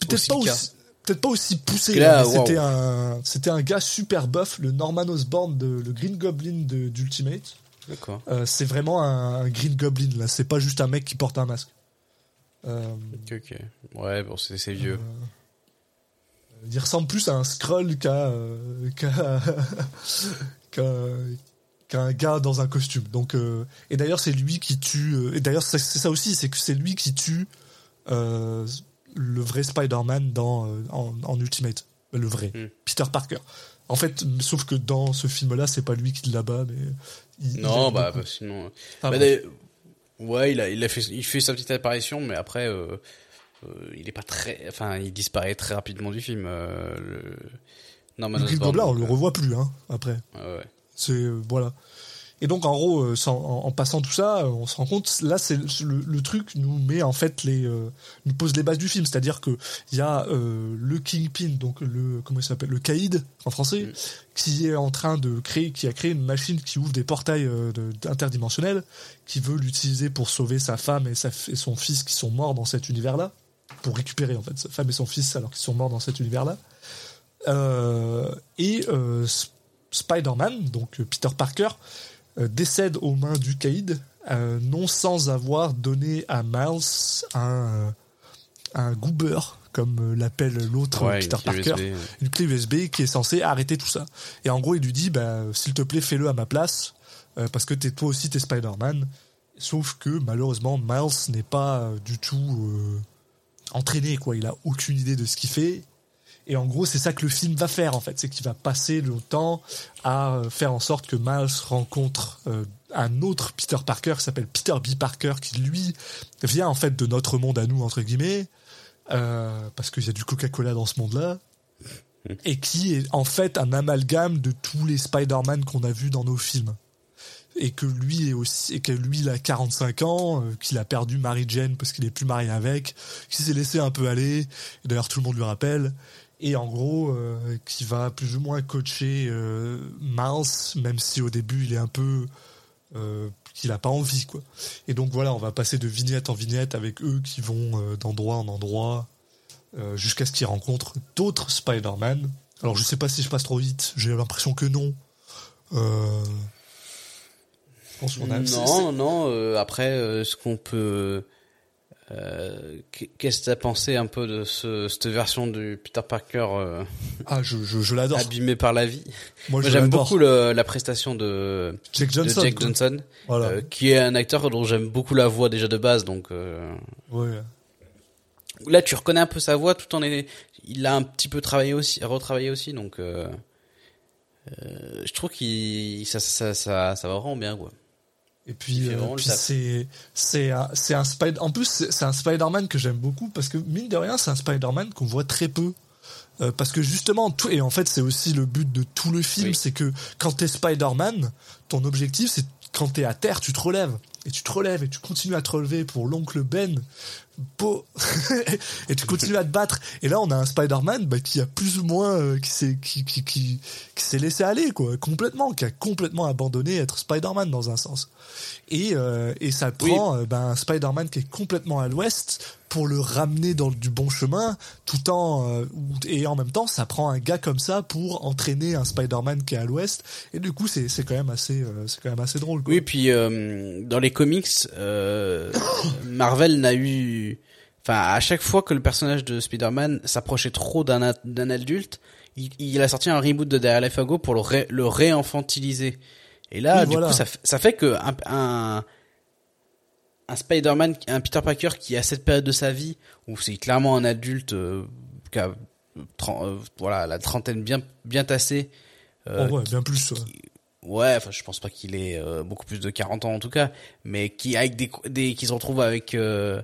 peut-être pas aussi peut-être pas aussi poussé. Waouh. C'était un c'était un gars super buff, le Norman Osborn de le Green Goblin de d'Ultimate. D'accord. Euh, c'est vraiment un, un Green Goblin là. C'est pas juste un mec qui porte un masque. Euh, Ok, ok. Ouais, bon, c'est vieux. il ressemble plus à un scroll qu'à euh, qu'à qu'à qu'un gars dans un costume. Donc euh, et d'ailleurs c'est lui qui tue. euh, et d'ailleurs c'est ça aussi, c'est que c'est lui qui tue euh, le vrai Spider-Man dans en, en Ultimate, le vrai Hmm. Peter Parker. En fait, sauf que dans ce film-là, c'est pas lui qui l'abat, mais il, Non, il bah, bah, sinon. Bah, ouais, il a, il a fait, il fait sa petite apparition, mais après, il est pas très, enfin, il disparaît très rapidement du film. Le... Norman le Green Goblin, on le revoit plus, hein, après. ouais, ouais. C'est euh, voilà. Et donc en gros, euh, sans- en, en passant tout ça, euh, on se rend compte là, c'est le, le truc nous met en fait les euh, nous pose les bases du film, c'est-à-dire que il y a euh, le Kingpin, donc le comment il s'appelle, le Caïd en français, qui est en train de créer, qui a créé une machine qui ouvre des portails euh, de- interdimensionnels, qui veut l'utiliser pour sauver sa femme et, sa, et son fils qui sont morts dans cet univers-là, pour récupérer en fait sa femme et son fils alors qu'ils sont morts dans cet univers-là. Euh, et euh, Spider-Man, donc euh, Peter Parker, euh, décède aux mains du Caïd, euh, non sans avoir donné à Miles un, un goober, comme l'appelle l'autre Ouais, Peter Parker, USB. une clé USB qui est censée arrêter tout ça. Et en gros, il lui dit, bah, s'il te plaît, fais-le à ma place, euh, parce que t'es, toi aussi, t'es Spider-Man. Sauf que malheureusement, Miles n'est pas du tout euh, entraîné, quoi. Il a aucune idée de ce qu'il fait. Et en gros, c'est ça que le film va faire, en fait. C'est qu'il va passer le temps à euh, faire en sorte que Miles rencontre euh, un autre Peter Parker qui s'appelle Peter B. Parker, qui lui vient en fait de notre monde à nous, entre guillemets, euh, parce qu'il y a du Coca-Cola dans ce monde-là, et qui est en fait un amalgame de tous les Spider-Man qu'on a vus dans nos films. Et que lui est aussi, et que lui il a 45 ans, euh, qu'il a perdu Mary Jane parce qu'il est plus marié avec, qu'il s'est laissé un peu aller, d'ailleurs tout le monde lui rappelle, et en gros euh, qui va plus ou moins coacher euh, Miles, même si au début il est un peu euh, qu'il a pas envie quoi. Et donc voilà, on va passer de vignette en vignette avec eux qui vont euh, d'endroit en endroit jusqu'à ce qu'ils rencontrent d'autres Spider-Man. Alors je sais pas si je passe trop vite, j'ai l'impression que non. Je Non, non. après, ce qu'on peut. Euh, Qu'est-ce que t'as pensé un peu de ce, cette version du Peter Parker euh, Ah, je, je, je l'adore. abîmé par la vie? Moi, j'aime beaucoup le, la prestation de, Jake de Johnson. Quoi. Johnson, Voilà. euh, qui est un acteur dont j'aime beaucoup la voix déjà de base. Donc euh, Ouais. là, tu reconnais un peu sa voix, tout en est. Il a un petit peu travaillé aussi, retravaillé aussi. Donc euh, euh, je trouve qu'il ça, ça, ça, ça va vraiment bien quoi. Et puis, euh, puis c'est c'est un c'est un Spider en plus c'est c'est un Spider-Man que j'aime beaucoup parce que mine de rien c'est un Spider-Man qu'on voit très peu. Euh, parce que justement tout et en fait c'est aussi le but de tout le film Oui. c'est que quand t'es Spider-Man ton objectif c'est quand t'es à terre tu te relèves et tu te relèves et tu continues à te relever pour l'oncle Ben beau. Et tu continues à te battre. Et là on a un Spider-Man bah, qui a plus ou moins euh, qui s'est qui qui qui, qui s'est laissé aller quoi. Complètement qui a complètement abandonné être Spider-Man dans un sens. Et euh, et ça Oui. prend euh, ben, un Spider-Man qui est complètement à l'ouest pour le ramener dans du bon chemin tout en et en même temps ça prend un gars comme ça pour entraîner un Spider-Man qui est à l'ouest. Et du coup c'est c'est quand même assez c'est quand même assez drôle quoi. Oui, puis dans les comics, euh, Marvel n'a eu, enfin, à chaque fois que le personnage de Spider-Man s'approchait trop d'un adulte, il, il a sorti un reboot de Derrière les fagots pour le, ré, le réenfantiliser. Et là, Oui, du voilà. coup, ça, fait que un, un, un Spider-Man, un Peter Parker qui a cette période de sa vie où c'est clairement un adulte euh, qui a euh, voilà la trentaine bien bien tassée. euh, Oh ouais, bien plus. Ouais, enfin je pense pas qu'il ait euh, beaucoup plus de 40 ans en tout cas, mais qui avec des, des qui se retrouve avec euh,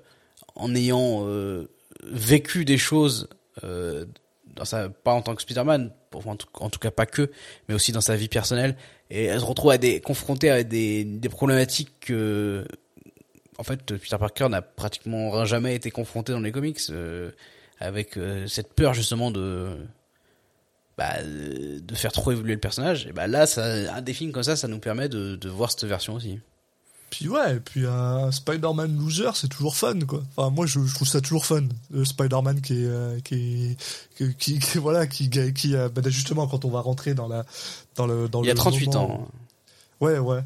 en ayant euh, vécu des choses euh, dans sa pas en tant que Spider-Man, en tout cas pas que, mais aussi dans sa vie personnelle et elle se retrouve à des confrontée à des des problématiques que en fait Peter Parker n'a pratiquement jamais été confronté dans les comics euh, avec euh, cette peur justement de bah, euh, de faire trop évoluer le personnage et bah là ça un des films comme ça ça nous permet de, de voir cette version aussi Puis ouais, et puis un Spider-Man loser, c'est toujours fun, quoi. Enfin, moi, je, je trouve ça toujours fun. Le Spider-Man qui est, euh, qui est, qui, voilà, qui, qui, euh, bah, justement, quand on va rentrer dans la, dans le, dans il y a le 38 moment- ans Ouais, ouais.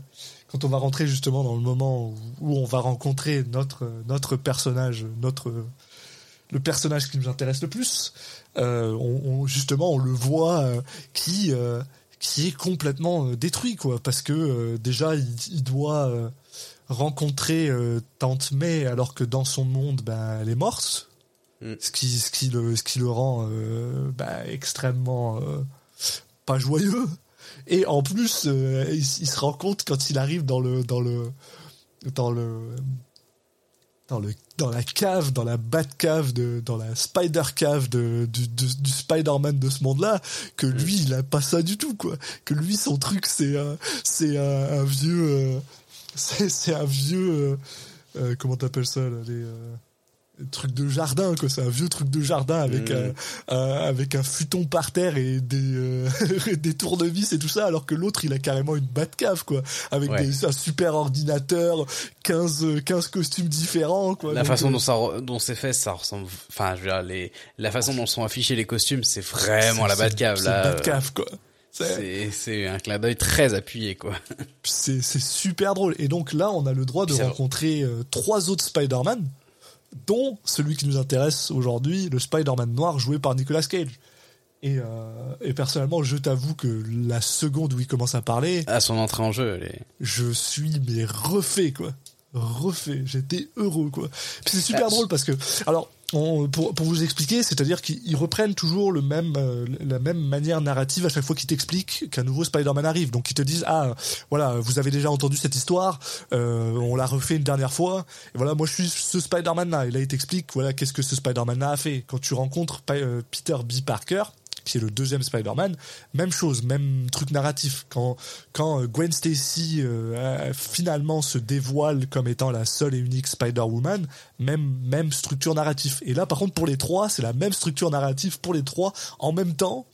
Quand on va rentrer justement dans le moment où, où on va rencontrer notre, notre personnage, notre, le personnage qui nous intéresse le plus, on, on- justement, on le voit euh, qui, euh, qui est complètement euh, détruit, quoi. Parce que euh, déjà, il, il doit euh, rencontrer euh, Tante May alors que dans son monde, ben, elle est morte. Mm. Ce, qui, ce, qui le, ce qui le rend euh, ben, extrêmement euh, pas joyeux. Et en plus, euh, il, il se rend compte quand il arrive dans le dans le dans le dans le dans la cave, dans la Batcave de dans la Spider cave de du, Spider-Man de ce monde-là, que lui il a pas ça du tout quoi. Que lui son truc c'est un c'est un, un vieux euh, c'est c'est un vieux euh, euh, comment t'appelles ça là, les euh, trucs de jardin quoi. C'est un vieux truc de jardin avec Mm. un, un- avec un futon par terre et des euh, des tournevis et tout ça alors que l'autre il a carrément une Batcave quoi. Avec Ouais. des, un super ordinateur 15 euh, 15 costumes différents quoi. La Donc, façon euh, dont ça dont c'est fait ça ressemble enfin je veux dire les la façon dont sont affichés les costumes c'est vraiment la Batcave c'est là. Euh, Batcave quoi. C'est un clin d'œil très appuyé quoi. C'est super drôle. Et donc là, on a le droit de rencontrer euh, trois autres Spider-Man, dont celui qui nous intéresse aujourd'hui, le Spider-Man noir joué par Nicolas Cage. Et, euh, et personnellement, je t'avoue que la seconde où il commence à parler, à son entrée en jeu est- je suis mais refait quoi. Refait, j'étais heureux quoi. Puis c'est super Bah, drôle parce que alors pour, vous expliquer, c'est-à-dire qu'ils reprennent toujours euh, la même manière narrative à chaque fois qu'ils t'expliquent qu'un nouveau Spider-Man arrive. Donc ils te disent ah voilà vous avez déjà entendu cette histoire, euh, on l'a refait une dernière fois. Et voilà moi je suis ce Spider-Man là. Et là il t'explique voilà qu'est-ce que ce Spider-Man là a fait. Quand tu rencontres euh, Peter B. Parker qui est le deuxième Spider-Man, même chose, même truc narratif. Quand, quand euh, Gwen Stacy euh, finalement se dévoile comme étant la seule et unique Spider-Woman, même, même structure narrative. Et là, par contre, pour les trois, c'est la même structure narrative pour les trois en même temps.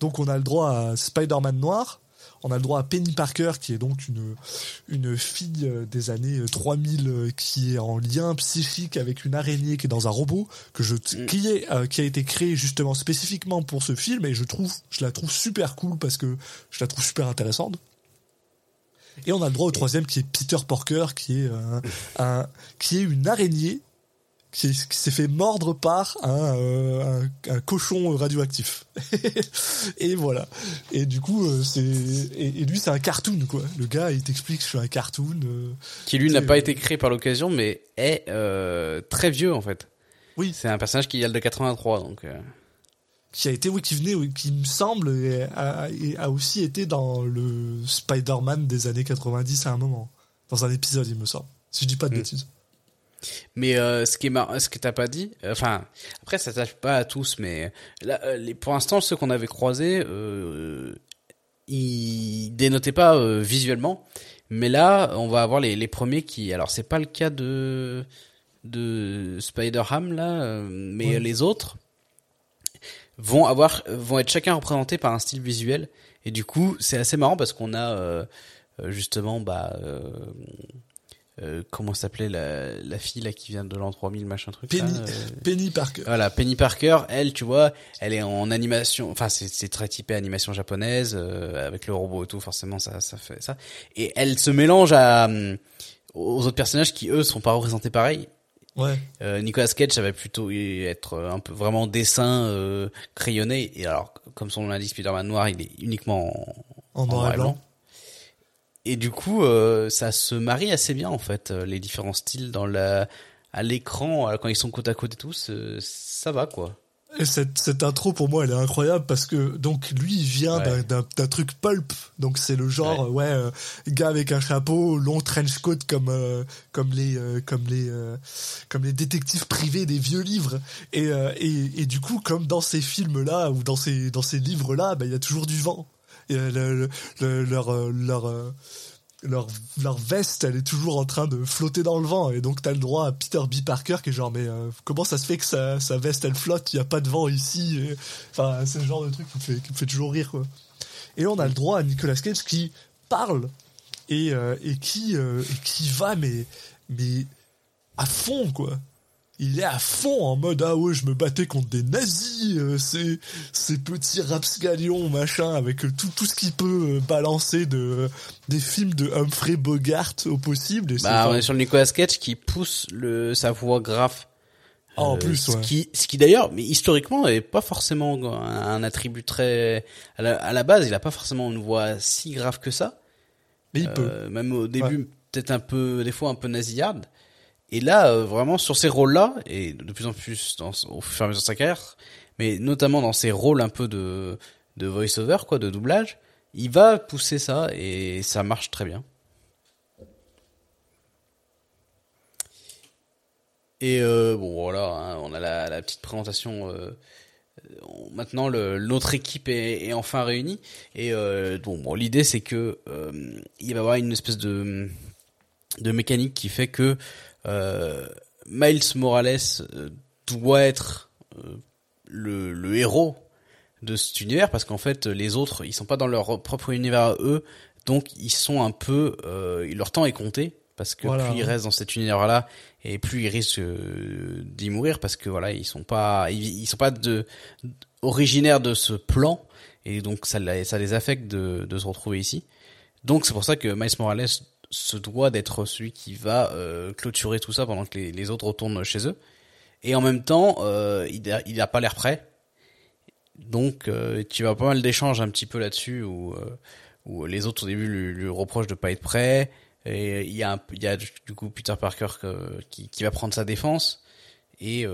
Donc, on a le droit à Spider-Man noir. On a le droit à Penny Parker, qui est donc une, une fille euh, des années euh, 3000 euh, qui est en lien psychique avec une araignée qui est dans un robot que je qui est euh, qui a été créé justement spécifiquement pour ce film et je trouve je la trouve super cool parce que je la trouve super intéressante. Et on a le droit au troisième qui est Peter Porker qui est euh, un qui est une araignée qui, est- qui s'est fait mordre par un, euh, un, un cochon radioactif. et voilà. Et du coup, euh, c'est et, et lui c'est un cartoon quoi. Le gars il t'explique je suis un cartoon. euh, qui lui n'a pas été créé par l'occasion mais est euh, très vieux en fait Oui. c'est un personnage qui est de 83 donc qui a été oui qui venait oui, qui me semble et a, et a aussi été dans le Spider-Man des années 90 à un moment dans un épisode il me semble si je dis pas de Mm. bêtises Mais euh, ce qui est mar- ce que t'as pas dit, euh, enfin après ça s'attache pas à tous, mais là, euh, les, pour l'instant ceux qu'on avait croisés, ils dénotaient pas visuellement, mais là on va avoir les, les premiers qui, alors c'est pas le cas de de Spider-Ham là, mais les autres vont avoir vont être chacun représentés par un style visuel. Et du coup c'est assez marrant parce qu'on a justement bah euh, euh, comment s'appelait la, la fille là qui vient de l'an 3000 machin truc là, Penny, euh, Penny Parker. Voilà Penny Parker elle tu vois elle est en animation enfin c'est c'est très typé animation japonaise euh, avec le robot et tout forcément ça ça fait ça. Et elle se mélange à hum, aux autres personnages qui eux sont pas représentés pareil. Ouais. Euh, Nicolas Cage, ça va plutôt être euh, un peu vraiment dessin euh, crayonné. Et alors, comme son nom l'indique, Spider-Man noir, il est uniquement en, en noir et blanc Et du coup, euh, ça se marie assez bien en fait, euh, les différents styles dans la à l'écran euh, quand ils sont côte à côte et tout, ça va quoi. Et cette, cette intro pour moi elle est incroyable parce que donc lui il vient Ouais. d'un- truc pulp donc c'est le genre ouais, euh, gars avec un chapeau long trench coat comme euh, comme les euh, comme les comme les détectives privés des vieux livres et et, et du coup comme dans ces films là ou dans ces dans ces livres là bah il y a toujours du vent le, le- le- leur euh, leur euh, leur, leur veste, elle est toujours en train de flotter dans le vent. Et donc, t'as le droit à Peter B. Parker qui est genre, mais euh, comment ça se fait que sa, sa veste, elle flotte? Il n'y a pas de vent ici. Enfin, c'est le genre de truc qui me fait, qui me fait toujours rire, quoi. Et on a le droit à Nicolas Cage qui parle et, et, qui, qui va, mais, mais à fond, quoi. Il est à fond en mode ah ouais je me battais contre des nazis euh, ces ces petits rapscallions machin avec euh, tout tout ce qu'il peut euh, balancer de des films de Humphrey Bogart au possible et Bah, on est sur le Nicolas Cage qui pousse le, sa voix grave. Ah, en Euh, plus ce ouais. qui, ce qui d'ailleurs, mais historiquement, est pas forcément un, un attribut très. À la, à la base, il a pas forcément une voix si grave que ça. mais il peut Euh, même au début, peut-être un peu, des fois un peu nasillarde. Et là, euh, vraiment sur ces rôles-là, et de plus en plus au fur et à mesure de sa carrière, mais notamment dans ces rôles un peu de, voice-over, quoi, de doublage, il va pousser ça et ça marche très bien. Et euh, bon voilà, hein, on a la, petite présentation. euh, maintenant, notre équipe est, enfin réunie. Et bon, l'idée c'est que il va y avoir une espèce de mécanique qui fait que Miles Morales euh, doit être euh, le, le héros de cet univers parce qu'en fait les autres ils sont pas dans leur propre univers à eux donc ils sont un peu euh, leur temps est compté parce que Voilà. plus ils restent dans cet univers là et plus ils risquent euh, d'y mourir parce que voilà ils sont pas ils, ils sont pas de originaires de ce plan et donc ça, ça les affecte de, de se retrouver ici donc c'est pour ça que Miles Morales se doit d'être celui qui va euh, clôturer tout ça pendant que les, autres retournent chez eux. Et en même temps, euh, il, a, il a pas l'air prêt. Donc euh, tu vas pas mal d'échanges un petit peu là-dessus où, les autres au début lui, reprochent de pas être prêt. Et il y a, du coup Peter Parker qui, va prendre sa défense et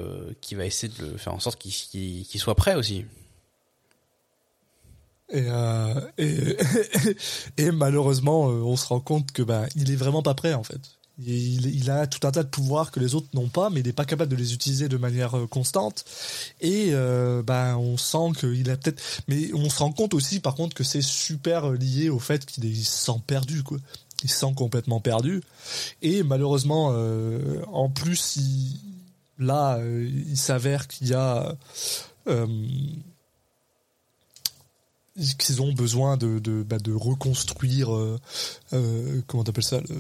qui va essayer de faire en sorte qu'il soit prêt aussi. Et, euh, et, et malheureusement, euh, on se rend compte que bah, il est vraiment pas prêt en fait. Il, a tout un tas de pouvoirs que les autres n'ont pas, mais il n'est pas capable de les utiliser de manière euh, constante. Et euh, bah, on sent qu'il a peut-être, mais on se rend compte aussi, par contre, que c'est super lié au fait qu'il est- sent perdu, quoi. Il se sent complètement perdu. Et malheureusement, euh, en plus, il, là, euh, il s'avère qu'il y a euh, qu'ils ont besoin de de, bah, de reconstruire euh, euh, comment t'appelles ça le,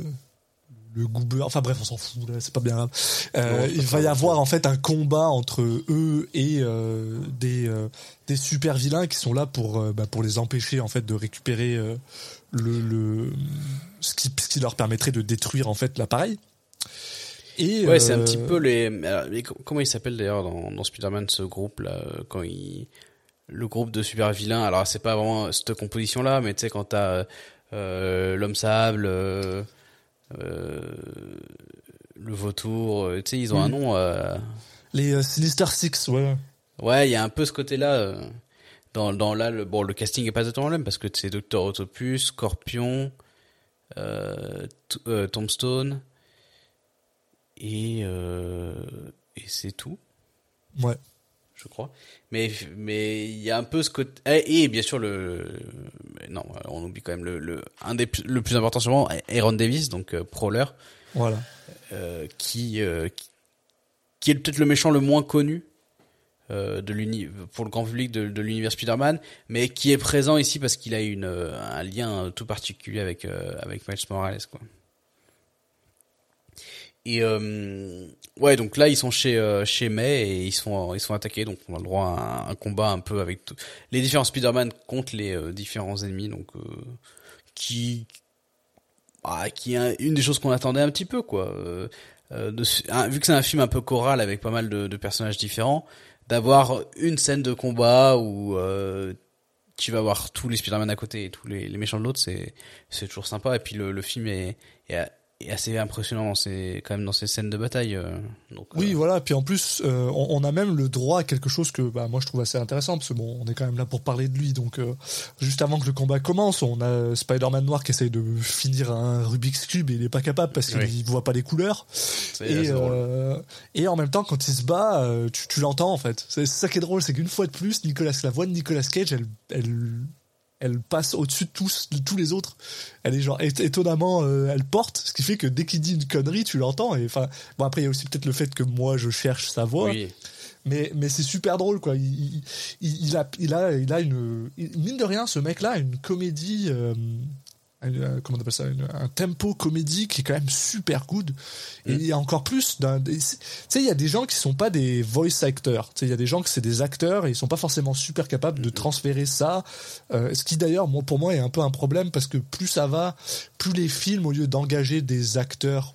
le goubeur enfin bref on s'en fout là, c'est pas bien grave Euh, Non, il va y avoir en fait un combat entre eux et euh, des euh, des super vilains qui sont là pour euh, bah, pour les empêcher en fait de récupérer euh, le le ce qui ce qui leur permettrait de détruire en fait l'appareil et Ouais, c'est un euh, petit peu les. alors, comment il s'appelle d'ailleurs dans, dans Spider-Man ce groupe là quand il le groupe de super vilains. Alors c'est pas vraiment cette composition là, mais tu sais quand t'as euh, l'homme sable, euh, euh, le vautour, tu sais ils ont un Mhm. nom. les Sinister Six ouais Ouais, il y a un peu ce côté-là. euh, Dans, dans là, le, bon, le casting est pas exactement le même parce que c'est Docteur Autopus, Scorpion, Tombstone et et c'est tout, ouais je crois. Mais mais il y a un peu ce côté et, et bien sûr le non, on oublie quand même le, le un des plus- le plus important sûrement Aaron Davis donc euh, Prowler voilà euh, qui, euh, qui qui est peut-être le méchant le moins connu euh, de l'uni pour le grand public de, de l'univers Spider-Man, mais qui est présent ici parce qu'il a une un lien tout particulier avec avec Miles Morales quoi. Et euh, ouais, donc là ils sont chez euh, chez May et ils sont ils sont attaqués, donc on a le droit à un, combat un peu avec tout- les différents Spider-Man contre les euh, différents ennemis, donc euh, qui ah, qui est une des choses qu'on attendait un petit peu quoi. Euh, euh, de, un- vu que c'est un film un peu choral avec pas mal de, de personnages différents, d'avoir une scène de combat où euh, tu vas voir tous les Spider-Man à côté et tous les, les méchants de l'autre, c'est c'est toujours sympa. Et puis le, le film est, est assez impressionnant dans ses, quand même dans ses scènes de bataille. euh, donc, Oui, euh, voilà. Puis en plus, euh, on, on a même le droit à quelque chose que bah, moi je trouve assez intéressant parce que bon, on est quand même là pour parler de lui. Donc juste avant que le combat commence, on a Spider-Man noir qui essaye de finir un Rubik's cube et il est pas capable parce qu'il Oui. voit pas les couleurs. Et, et en même temps, quand il se bat, tu, tu l'entends en fait. C'est c'est ça qui est drôle, c'est qu'une fois de plus, Nicolas, la voix de Nicolas Cage, elle, elle, elle passe au-dessus de tous, de tous les autres. Elle est genre étonnamment, euh, elle porte, ce qui fait que dès qu'il dit une connerie, tu l'entends. Et enfin, bon après il y a aussi peut-être le fait que moi je cherche sa voix, Oui. mais mais c'est super drôle quoi. Il, il, il- il a il a il a une mine de rien, ce mec-là une comédie. euh, un- comment on appelle ça une- un tempo comédie qui est quand même super good et il y a encore plus d'un tu sais il y a des gens qui sont pas des voice actors tu sais il y a des gens que c'est des acteurs et ils sont pas forcément super capables de transférer ça euh, ce qui d'ailleurs moi pour moi est un peu un problème parce que plus ça va plus les films au lieu d'engager des acteurs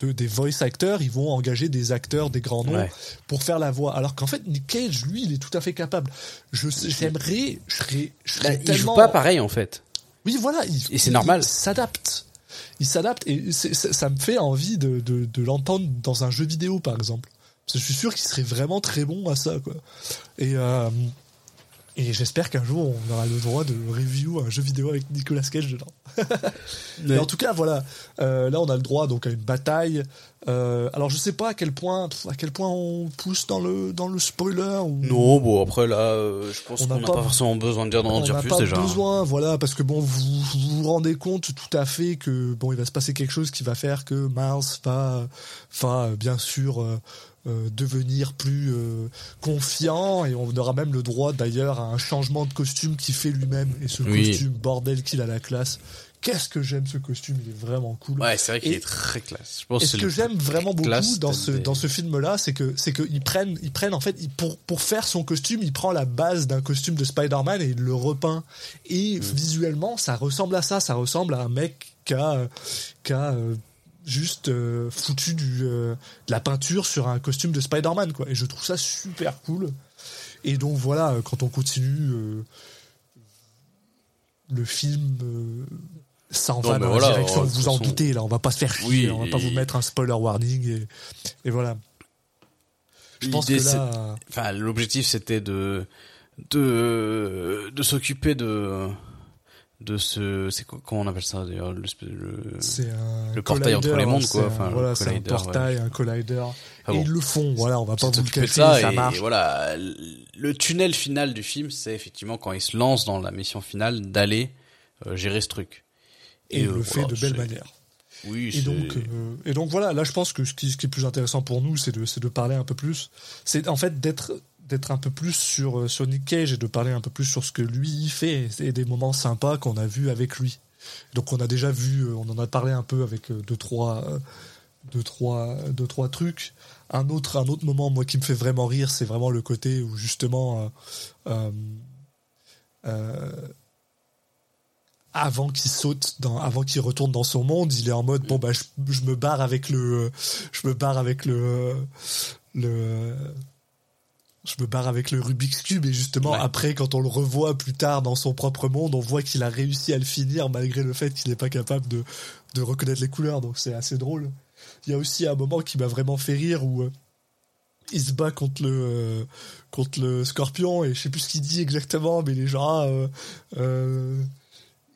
de, des voice acteurs, ils vont engager des acteurs, des grands noms Ouais. pour faire la voix. Alors qu'en fait, Nick Cage, lui, il est tout à fait capable. Je j'aimerais, je serais, je Bah, serais il joue pas pareil en fait. Oui, voilà. Il, Et c'est normal. Il s'adapte. Il s'adapte et ça me fait envie de, de, de l'entendre dans un jeu vidéo, par exemple. Parce que je suis sûr qu'il serait vraiment très bon à ça, quoi. Et, euh, et j'espère qu'un jour, on aura le droit de review un jeu vidéo avec Nicolas Cage dedans. Mais en tout cas, voilà. Euh, là, on a le droit donc à une bataille. Euh, alors, je sais pas à quel point, à quel point on pousse dans le dans le spoiler. Ou... Non, bon après là, euh, je pense n'a qu'on n'a pas- pas, forcément besoin de dire d'en on dire n'a plus pas déjà. besoin, voilà, parce que bon, vous vous vous rendez compte tout à fait que bon, il va se passer quelque chose qui va faire que Miles va, va bien sûr euh, devenir plus euh, confiant et on aura même le droit d'ailleurs à un changement de costume qu'il fait lui-même et ce Oui. costume bordel qu'il a la classe. Qu'est-ce que j'aime ce costume, il est vraiment cool. Ouais, c'est vrai qu'il est très classe. Je pense Et que ce que j'aime vraiment beaucoup dans ce des- dans ce film-là, c'est que c'est que ils prennent ils prennent en fait ils- pour pour faire son costume, il prend la base d'un costume de Spider-Man et il le repeint. Et visuellement, ça ressemble à ça. Ça ressemble à un mec qui a qui a euh, juste euh, foutu du euh, de la peinture sur un costume de Spider-Man quoi. Et je trouve ça super cool. Et donc voilà, euh, quand on continue euh, le film. s'en Non, va dans voilà, la direction, vous en doutez, là, on va pas se faire chier, Oui, on va pas vous mettre un spoiler warning, et, et voilà. Je pense que là, Enfin, l'objectif c'était de de de s'occuper de de ce c'est comment on appelle ça d'ailleurs le, le- c'est un le portail entre les mondes, quoi, enfin, voilà, c'est un portail, un collider. Ah et ils le font, voilà, on va pas vous le cacher, ça, ça et, marche. et voilà le tunnel final du film c'est effectivement quand il se lance dans la mission finale d'aller euh, gérer ce truc Et il euh, le fait voilà, de belle manière. oui Et donc, euh, et donc voilà, là je pense que ce qui, ce qui est plus intéressant pour nous, c'est de, c'est de parler un peu plus. C'est en fait d'être d'être un peu plus sur, euh, sur Nick Cage et de parler un peu plus sur ce que lui il fait et des moments sympas qu'on a vus avec lui. Donc on a déjà vu, euh, on en a parlé un peu avec euh, deux trois, deux trois, deux trois trucs. Un autre, un autre moment moi qui me fait vraiment rire, c'est vraiment le côté où justement avant qu'il saute dans, avant qu'il retourne dans son monde, il est en mode bon bah je, je me barre avec le, je me barre avec le, le, je me barre avec le Rubik's cube et justement Ouais. après quand on le revoit plus tard dans son propre monde, on voit qu'il a réussi à le finir malgré le fait qu'il n'est pas capable de, de reconnaître les couleurs, donc c'est assez drôle. Il y a aussi un moment qui m'a vraiment fait rire où euh, il se bat contre le euh, contre le scorpion et je sais plus ce qu'il dit exactement mais les gens euh, euh,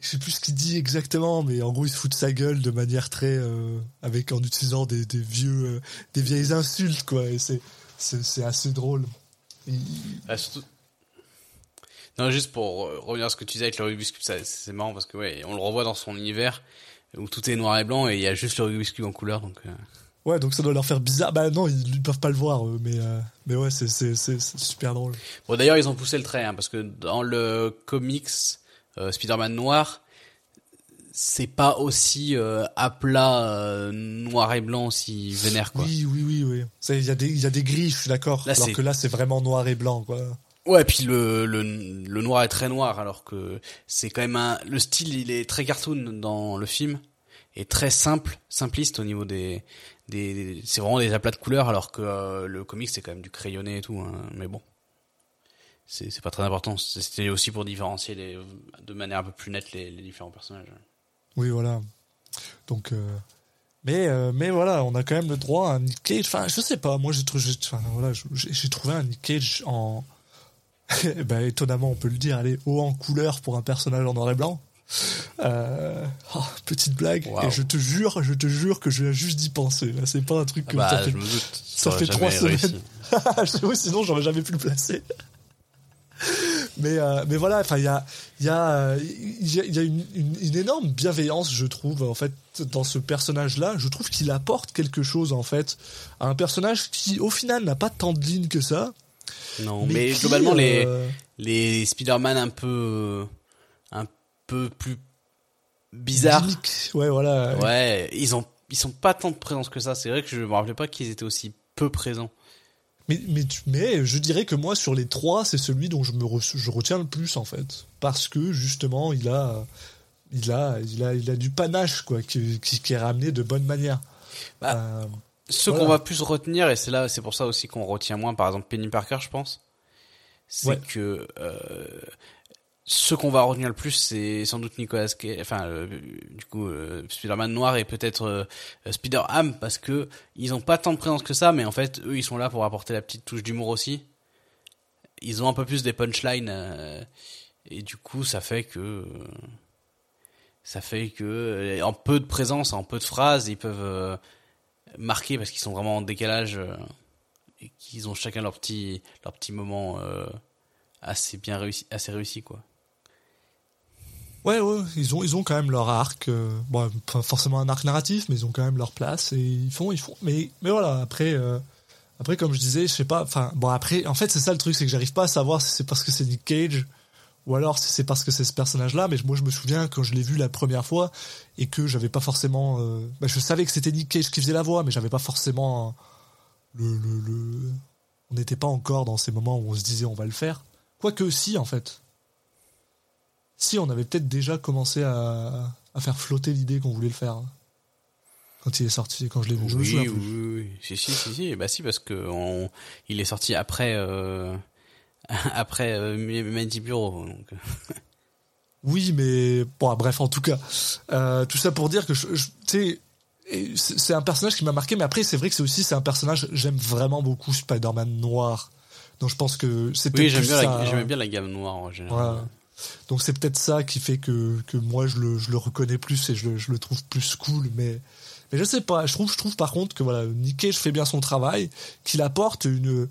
je sais plus ce qu'il dit exactement mais en gros il se fout de sa gueule de manière très avec en utilisant des, des vieux des vieilles insultes quoi et c'est c'est assez drôle Ah, surtout- Non, juste pour revenir à ce que tu disais avec le Rubik's Cube, c'est marrant parce que ouais, on le revoit dans son univers où tout est noir et blanc et il y a juste le Rubik's Cube en couleur, donc. euh, ouais donc ça doit leur faire bizarre bah non ils, ils peuvent pas le voir mais euh, mais ouais c'est super drôle Bon, d'ailleurs, ils ont poussé le trait, hein, parce que dans le comics euh, Spider-Man noir, c'est pas aussi euh, à plat euh, noir et blanc aussi vénère, quoi. oui oui oui oui il y a des il y a des gris je suis d'accord alors que là c'est vraiment noir et blanc quoi Ouais, puis le, le, le noir est très noir, alors que c'est quand même un... Le style, il est très cartoon dans le film, et très simple, simpliste au niveau des... des, des- c'est vraiment des aplats de couleurs, alors que euh, le comic, c'est quand même du crayonné et tout, hein, mais bon. C'est c'est pas très important, c'était aussi pour différencier les, de manière un peu plus nette les, les différents personnages. Oui, voilà. Donc, euh, Mais, euh, mais voilà, on a quand même le droit à un Nick Cage. Enfin, je sais pas, moi j'ai trouvé, j'ai- voilà, trouvé un Nick Cage en. ben, étonnamment, on peut le dire, allez, haut en couleur pour un personnage en noir et blanc. Euh, oh, petite blague. Et je te jure, je te jure que je viens juste d'y penser. Là, c'est pas un truc que bah, ça fait ça trois semaines. sinon j'aurais jamais pu le placer. Mais, euh, mais voilà, enfin, il y a, y a, euh, y a, il y a une, une, une énorme bienveillance, je trouve, en fait, dans ce personnage-là. Je trouve qu'il apporte quelque chose, en fait, à un personnage qui, au final, n'a pas tant de lignes que ça. Non, mais, qui, globalement, les, euh, les Spider-Man un peu, un peu plus bizarres. Ouais, voilà. Ouais, ils ont, ils sont pas tant de présence que ça. C'est vrai que je me rappelais pas qu'ils étaient aussi peu présents. Mais, mais, mais je dirais que moi, sur les trois, c'est celui dont je me re- je retiens le plus, en fait. Parce que, justement, il a, il a, il a, il a du panache, quoi, qui, qui, qui est ramené de bonne manière. Bah, Euh, Ceux Voilà. qu'on va plus retenir, et c'est là, c'est pour ça aussi qu'on retient moins, par exemple Penny Parker, je pense, c'est Ouais. que euh, ceux qu'on va retenir le plus, c'est sans doute Nicolas Cage, enfin, euh, du coup, euh, Spider-Man noir et peut-être euh, Spider-Ham, parce que ils ont pas tant de présence que ça, mais en fait, eux, ils sont là pour apporter la petite touche d'humour aussi. Ils ont un peu plus des punchlines, et du coup, ça fait que ça fait que en peu de présence, en peu de phrases, ils peuvent marqués parce qu'ils sont vraiment en décalage et qu'ils ont chacun leur petit moment assez bien réussi assez réussi quoi. Ouais, ouais, ils ont, ils ont quand même leur arc. euh, bon, pas forcément un arc narratif, mais ils ont quand même leur place et ils font, ils font. Mais, mais voilà, après, euh, après, comme je disais, je sais pas. Enfin, bon, après, en fait, c'est ça le truc, c'est que j'arrive pas à savoir si c'est parce que c'est Nick Cage ou alors si c'est parce que c'est ce personnage-là. Mais moi, je me souviens quand je l'ai vu la première fois et que j'avais pas forcément. euh, bah, je savais que c'était Nick Cage qui faisait la voix, mais j'avais pas forcément le, le- On n'était pas encore dans ces moments où on se disait on va le faire. Quoique, si, en fait. Si, on avait peut-être déjà commencé à, à faire flotter l'idée qu'on voulait le faire. hein. Quand il est sorti, quand je l'ai vu. je me Oui, souviens oui, plus. oui, si si si si bah si parce que on, il est sorti après euh, après euh, Mighty Bureau donc Oui, mais bon, bref, en tout cas, euh, tout ça pour dire que je, je- tu sais, et c'est c'est un personnage qui m'a marqué, mais après, c'est vrai que c'est aussi c'est un personnage. J'aime vraiment beaucoup Spider-Man noir, donc je pense que c'est oui j'aime plus bien ça, la, hein. j'aimais bien la gamme noire en général. Voilà. Donc c'est peut-être ça qui fait que, moi je le, reconnais plus et je le, trouve plus cool. Mais, mais je sais pas, je trouve, par contre que voilà, Cage fait bien son travail, qu'il apporte une,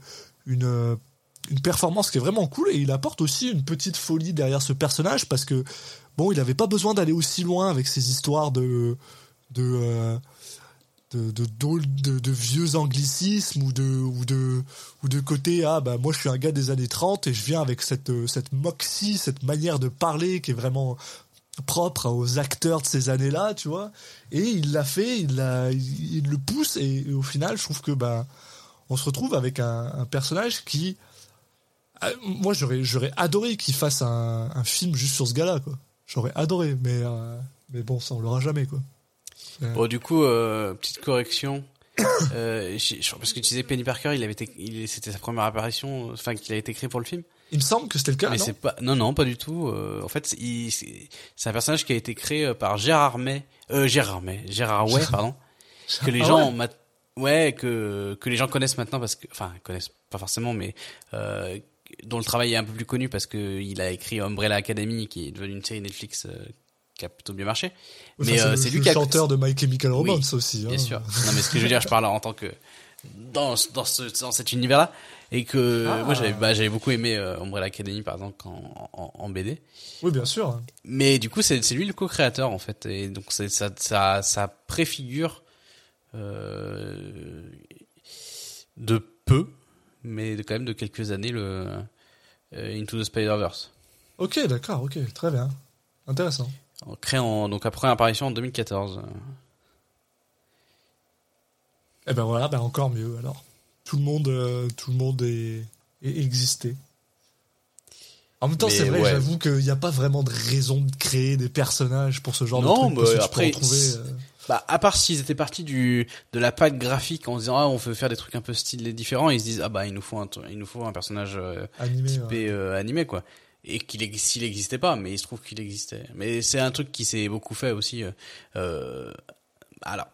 performance qui est vraiment cool et il apporte aussi une petite folie derrière ce personnage parce que bon, il avait pas besoin d'aller aussi loin avec ses histoires de. de euh, de, vieux anglicismes ou de, ou de, ou de côté, ah bah moi je suis un gars des années 30 et je viens avec cette, euh, cette moxie, cette manière de parler qui est vraiment propre aux acteurs de ces années-là, tu vois. Et il l'a fait, il, l'a, il, le pousse et, au final je trouve que bah, on se retrouve avec un, personnage qui... ah, Moi j'aurais, j'aurais adoré qu'il fasse un, un film juste sur ce gars-là, quoi. J'aurais adoré, mais, euh, mais bon, ça on l'aura jamais, quoi. Bon, du coup, euh, petite correction. euh, parce que tu disais Penny Parker, il avait été, il, c'était sa première apparition, enfin qu'il a été créé pour le film. Il me semble que c'était le cas, mais non c'est pas, non, non, pas du tout. Euh, en fait, il- c'est c'est un personnage qui a été créé euh, par Gérard May, euh, Gérard May, Gérard Way, pardon, que les Ah gens, ouais ont mat- ouais, que que les gens connaissent maintenant parce que, enfin, connaissent pas forcément, mais euh, dont le travail est un peu plus connu parce que il a écrit Umbrella Academy, qui est devenue une série Netflix euh, qui a plutôt bien marché. Mais c'est euh, c'est lui le qui a chanteur de My Chemical Oui, Romance aussi. Bien hein. sûr. Non, mais ce que je veux dire, je parle en tant que dans dans ce dans cet univers-là et que Ah. moi j'avais bah, j'avais beaucoup aimé euh, Umbrella Academy par exemple en, en, en BD. Oui, bien sûr. Mais du coup, c'est c'est lui le co-créateur en fait, et donc c'est ça ça ça préfigure euh, de peu, mais de quand même de quelques années le euh, Into the Spider-Verse. Ok, d'accord, ok, très bien. Intéressant. Créé en donc après apparition en 2014. Eh ben voilà, ben encore mieux alors. Tout le monde, euh, tout le monde est, est existé. En même temps, c'est vrai, ouais. j'avoue qu'il n'y a pas vraiment de raison de créer des personnages pour ce genre Non, de truc. que tu après, euh, Bah, à part s'ils étaient partis du de la patte graphique en se disant ah on veut faire des trucs un peu stylés différents, ils se disent ah bah il nous faut un il nous faut un personnage euh, animé. typé ouais. euh, animé quoi et qu'il s'il existait pas mais il se trouve qu'il existait mais c'est un truc qui s'est beaucoup fait aussi euh, euh, alors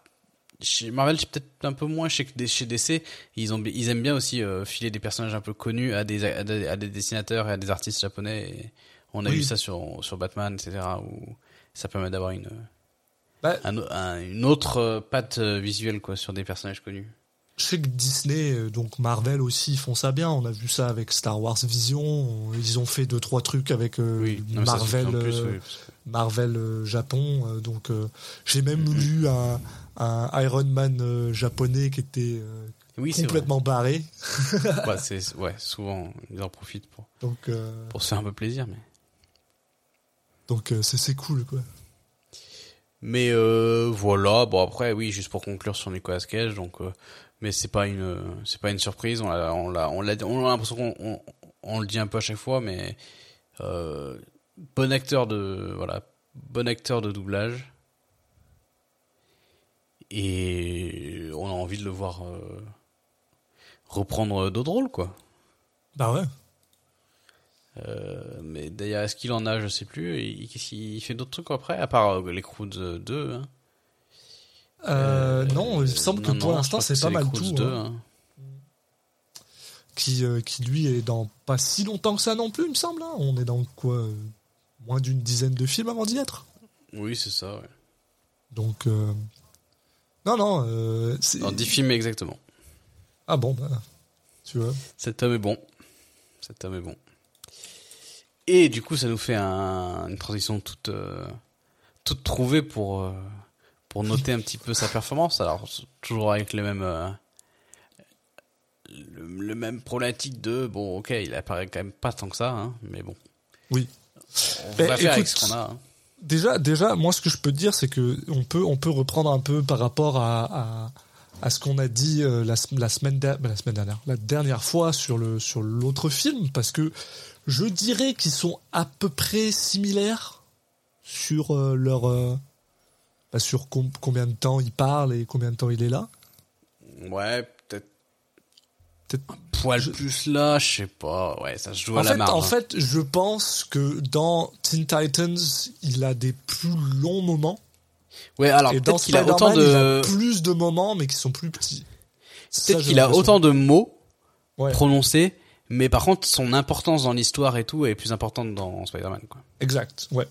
chez Marvel, c'est peut-être un peu moins chez, chez DC. Ils, ont, ils aiment bien aussi euh, filer des personnages un peu connus à des, à des, à des dessinateurs et à des artistes japonais. Et on a Oui. vu ça sur, sur Batman, etc. Où ça permet d'avoir une, Bah, un, un- une autre euh, patte visuelle quoi, sur des personnages connus. Je sais que Disney, euh, donc Marvel aussi, font ça bien. On a vu ça avec Star Wars Vision. Ils ont fait deux trois trucs avec euh, Oui, Marvel, plus, euh, oui, Marvel euh, Japon. donc j'ai même Mhm. lu un, un Iron Man japonais qui était oui, complètement barré. Bah, ouais, souvent ils en profitent pour Donc pour se faire un peu plaisir, mais donc c'est cool quoi. mais voilà. Bon après, oui, juste pour conclure sur Nicolas Cage, donc mais c'est pas une c'est pas une surprise. On l'a on l'a on l'a on a l'impression qu'on on, le dit un peu à chaque fois, mais euh, bon acteur de voilà bon acteur de doublage et on a envie de le voir euh, reprendre d'autres rôles quoi. Bah ouais. Euh, mais d'ailleurs, est-ce qu'il en a? Je sais plus. Il, qu'est-ce qu'il- il fait d'autres trucs après, à part euh, les Croods 2. Hein? Euh, non, il me semble que non, pour l'instant c'est pas mal tout. 2, hein. hein. Qui euh, qui lui est dans pas si longtemps que ça non plus, il me semble. hein. On est dans quoi euh, Moins d'une dizaine de films avant d'y être. Oui, c'est ça. Ouais. Donc euh, non non. euh, Dans 10 films exactement. Ah bon bah tu vois. Cet homme est bon. Cet homme est bon. Et du coup, ça nous fait un- une transition toute, euh, toute trouvée pour, euh, pour noter un petit peu sa performance. Alors, toujours avec les mêmes, euh, le, le même problématique de, bon, ok, il apparaît quand même pas tant que ça, hein, mais bon. Oui. On va faire avec ce qu'on a. hein. Déjà, déjà, moi, ce que je peux te dire, c'est que on peut, on peut reprendre un peu par rapport à, à, à ce qu'on a dit euh, la, la semaine, der- ben, la semaine dernière, la dernière fois sur le, sur l'autre film, parce que je dirais qu'ils sont à peu près similaires sur euh, leur, euh, bah, sur com- combien de temps il parle et combien de temps il est là? Ouais, peut-être Peut-être- un poil plus là, je sais pas. Ouais, ça se joue En à la fait, marge. en hein. fait, je pense que dans Teen Titans, il a des plus longs moments. ouais, alors peut-être qu'il a autant il de, a plus de moments, mais qui sont plus petits. Peut-être qu'il a autant de mots Ouais, prononcés, mais par contre, son importance dans l'histoire et tout est plus importante dans Spider-Man, exact, ouais.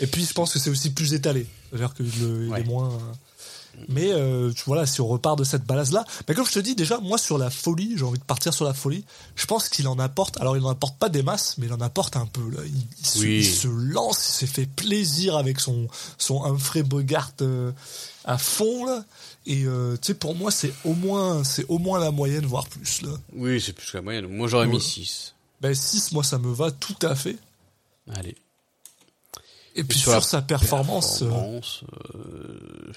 Et puis, je pense que c'est aussi plus étalé. C'est-à-dire qu'il Ouais. est moins... euh, Mais euh, tu- voilà, si on repart de cette balase-là, mais comme je te dis déjà, moi sur la folie, j'ai envie de partir sur la folie. Je pense qu'il en apporte. Alors il en apporte pas des masses, mais il en apporte un peu. Là. Il, il se, Oui. il se lance, il s'est fait plaisir avec son son Humphrey Bogart euh, à fond là. Et euh, tu sais, pour moi, c'est au moins c'est au moins la moyenne, voire plus là. Oui, c'est plus que la moyenne. Moi, j'aurais mis Ouais. 6. Ben 6 moi ça me va tout à fait. Allez. Et puis sur sa performance, euh, Performance, euh,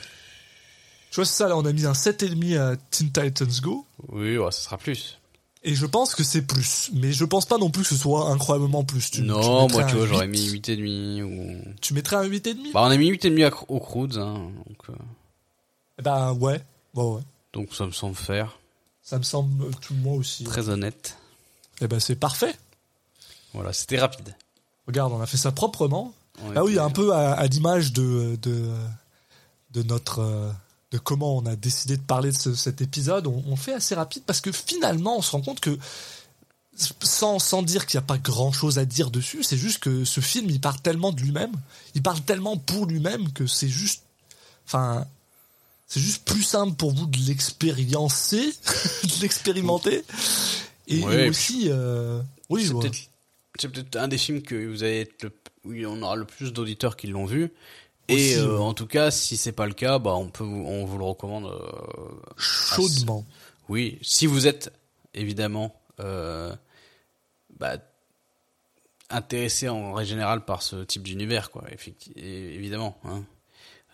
tu vois, c'est ça, là on a mis un 7,5 à Teen Titans Go. Oui, ouais, ça sera plus. Et je pense que c'est plus. Mais je pense pas non plus que ce soit incroyablement plus. Tu, non, tu moi, tu vois, j'aurais 8. mis 8,5 ou... Tu mettrais un 8,5 Bah, on a mis 8,5 à- au Croods, hein, donc, euh, Eh Ben ouais. Bon, ouais. donc ça me semble faire. Ça me semble tout moi aussi. Très honnête. Et ben c'est parfait. Voilà, c'était rapide. Regarde, on a fait ça proprement. On Ah oui, un peu à, à l'image de, de, de notre. euh, de comment on a décidé de parler de ce- cet épisode. On, on fait assez rapide parce que finalement, on se rend compte que. Sans, sans dire qu'il n'y a pas grand chose à dire dessus, c'est juste que ce film, il parle tellement de lui-même, il parle tellement pour lui-même que c'est juste. Enfin. C'est juste plus simple pour vous de l'expériencer, de l'expérimenter. Et, Ouais, et et aussi. euh, oui, C'est ouais. peut-être c'est peut-être un des films que vous allez être le, où on aura le plus d'auditeurs qui l'ont vu. Et euh, en tout cas, si c'est pas le cas, bah on peut, vous- on vous le recommande. euh, chaudement. oui, si vous êtes évidemment euh, bah, intéressé en règle générale par ce type d'univers, quoi. Évidemment. Hein.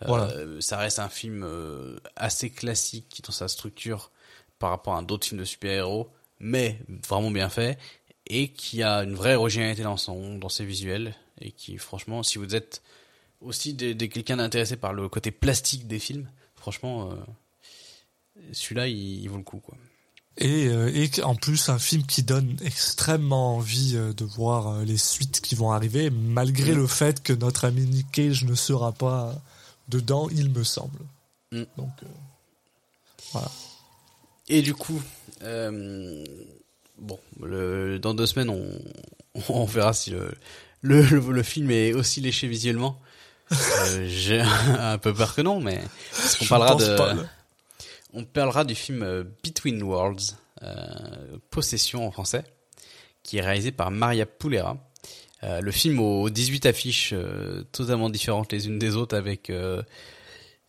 Voilà. Ça reste un film assez classique dans sa structure par rapport à d'autres films de super-héros, mais vraiment bien fait et qui a une vraie originalité dans son dans ses visuels et qui franchement si vous êtes aussi des, des- quelqu'un d'intéressé par le côté plastique des films franchement euh, celui-là il, il vaut le coup quoi Et, euh, et en plus, un film qui donne extrêmement envie euh, de voir les suites qui vont arriver, malgré Mm. le fait que notre ami Nick Cage ne sera pas dedans, il me semble. Mm. Donc, euh, Voilà. Et du coup, euh, bon, le, dans deux semaines, on, on verra si le, le, le, le film est aussi léché visuellement. Euh, J'ai un peu peur que non, mais parce qu'on parlera de, pas, on parlera du film euh, Between Worlds, euh, Possession en français, qui est réalisé par Maria Poulera. Euh, le film aux 18 affiches euh, totalement différentes les unes des autres avec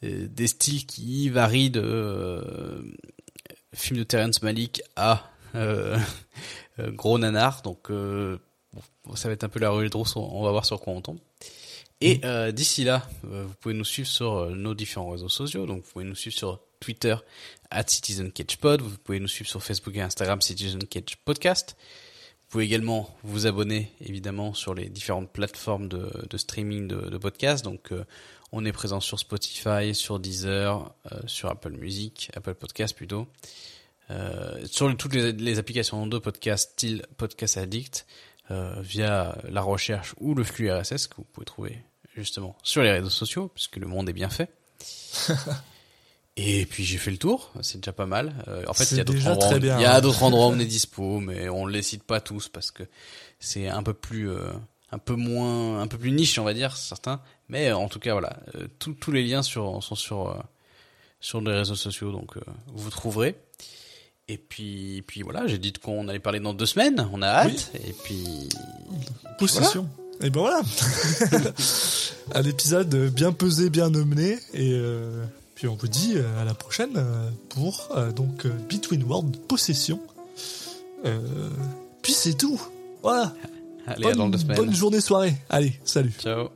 des styles qui varient de euh, film de Terrence Malick à gros nanar. Donc euh, bon, ça va être un peu la rue de rousse, on, va voir sur quoi on tombe. Et euh, d'ici là, euh, vous pouvez nous suivre sur euh, nos différents réseaux sociaux. Donc vous pouvez nous suivre sur Twitter at Citizen Cage Pod. Vous pouvez nous suivre sur Facebook et Instagram Citizen Cage Podcast. Vous pouvez également vous abonner évidemment sur les différentes plateformes de, de streaming de, de podcasts. Donc on est présent sur Spotify, sur Deezer, sur Apple Music, Apple Podcast plutôt. Sur toutes les, les applications de podcast style Podcast Addict euh, via la recherche ou le flux RSS que vous pouvez trouver justement sur les réseaux sociaux puisque le monde est bien fait. Et puis j'ai fait le tour, c'est déjà pas mal. Euh, en fait, il y a d'autres endroits, où- bien, il y a hein. d'autres endroits où on est dispo, mais on les cite pas tous parce que c'est un peu plus, euh, un peu moins, un peu plus niche, on va dire certains. Mais en tout cas, voilà, euh, tous tous les liens sur, sont sur euh, sur les réseaux sociaux, donc euh, vous trouverez. Et puis, puis voilà, j'ai dit qu'on allait parler dans deux semaines, on a hâte. Et puis, Possession. Et ben voilà. Un épisode bien pesé, bien mené. Et euh, puis on vous dit euh, à la prochaine euh, pour euh, donc Between World Possession. Euh, puis c'est tout. Voilà. allez, à dans deux semaines. bonne journée, soirée. Allez, salut. Ciao.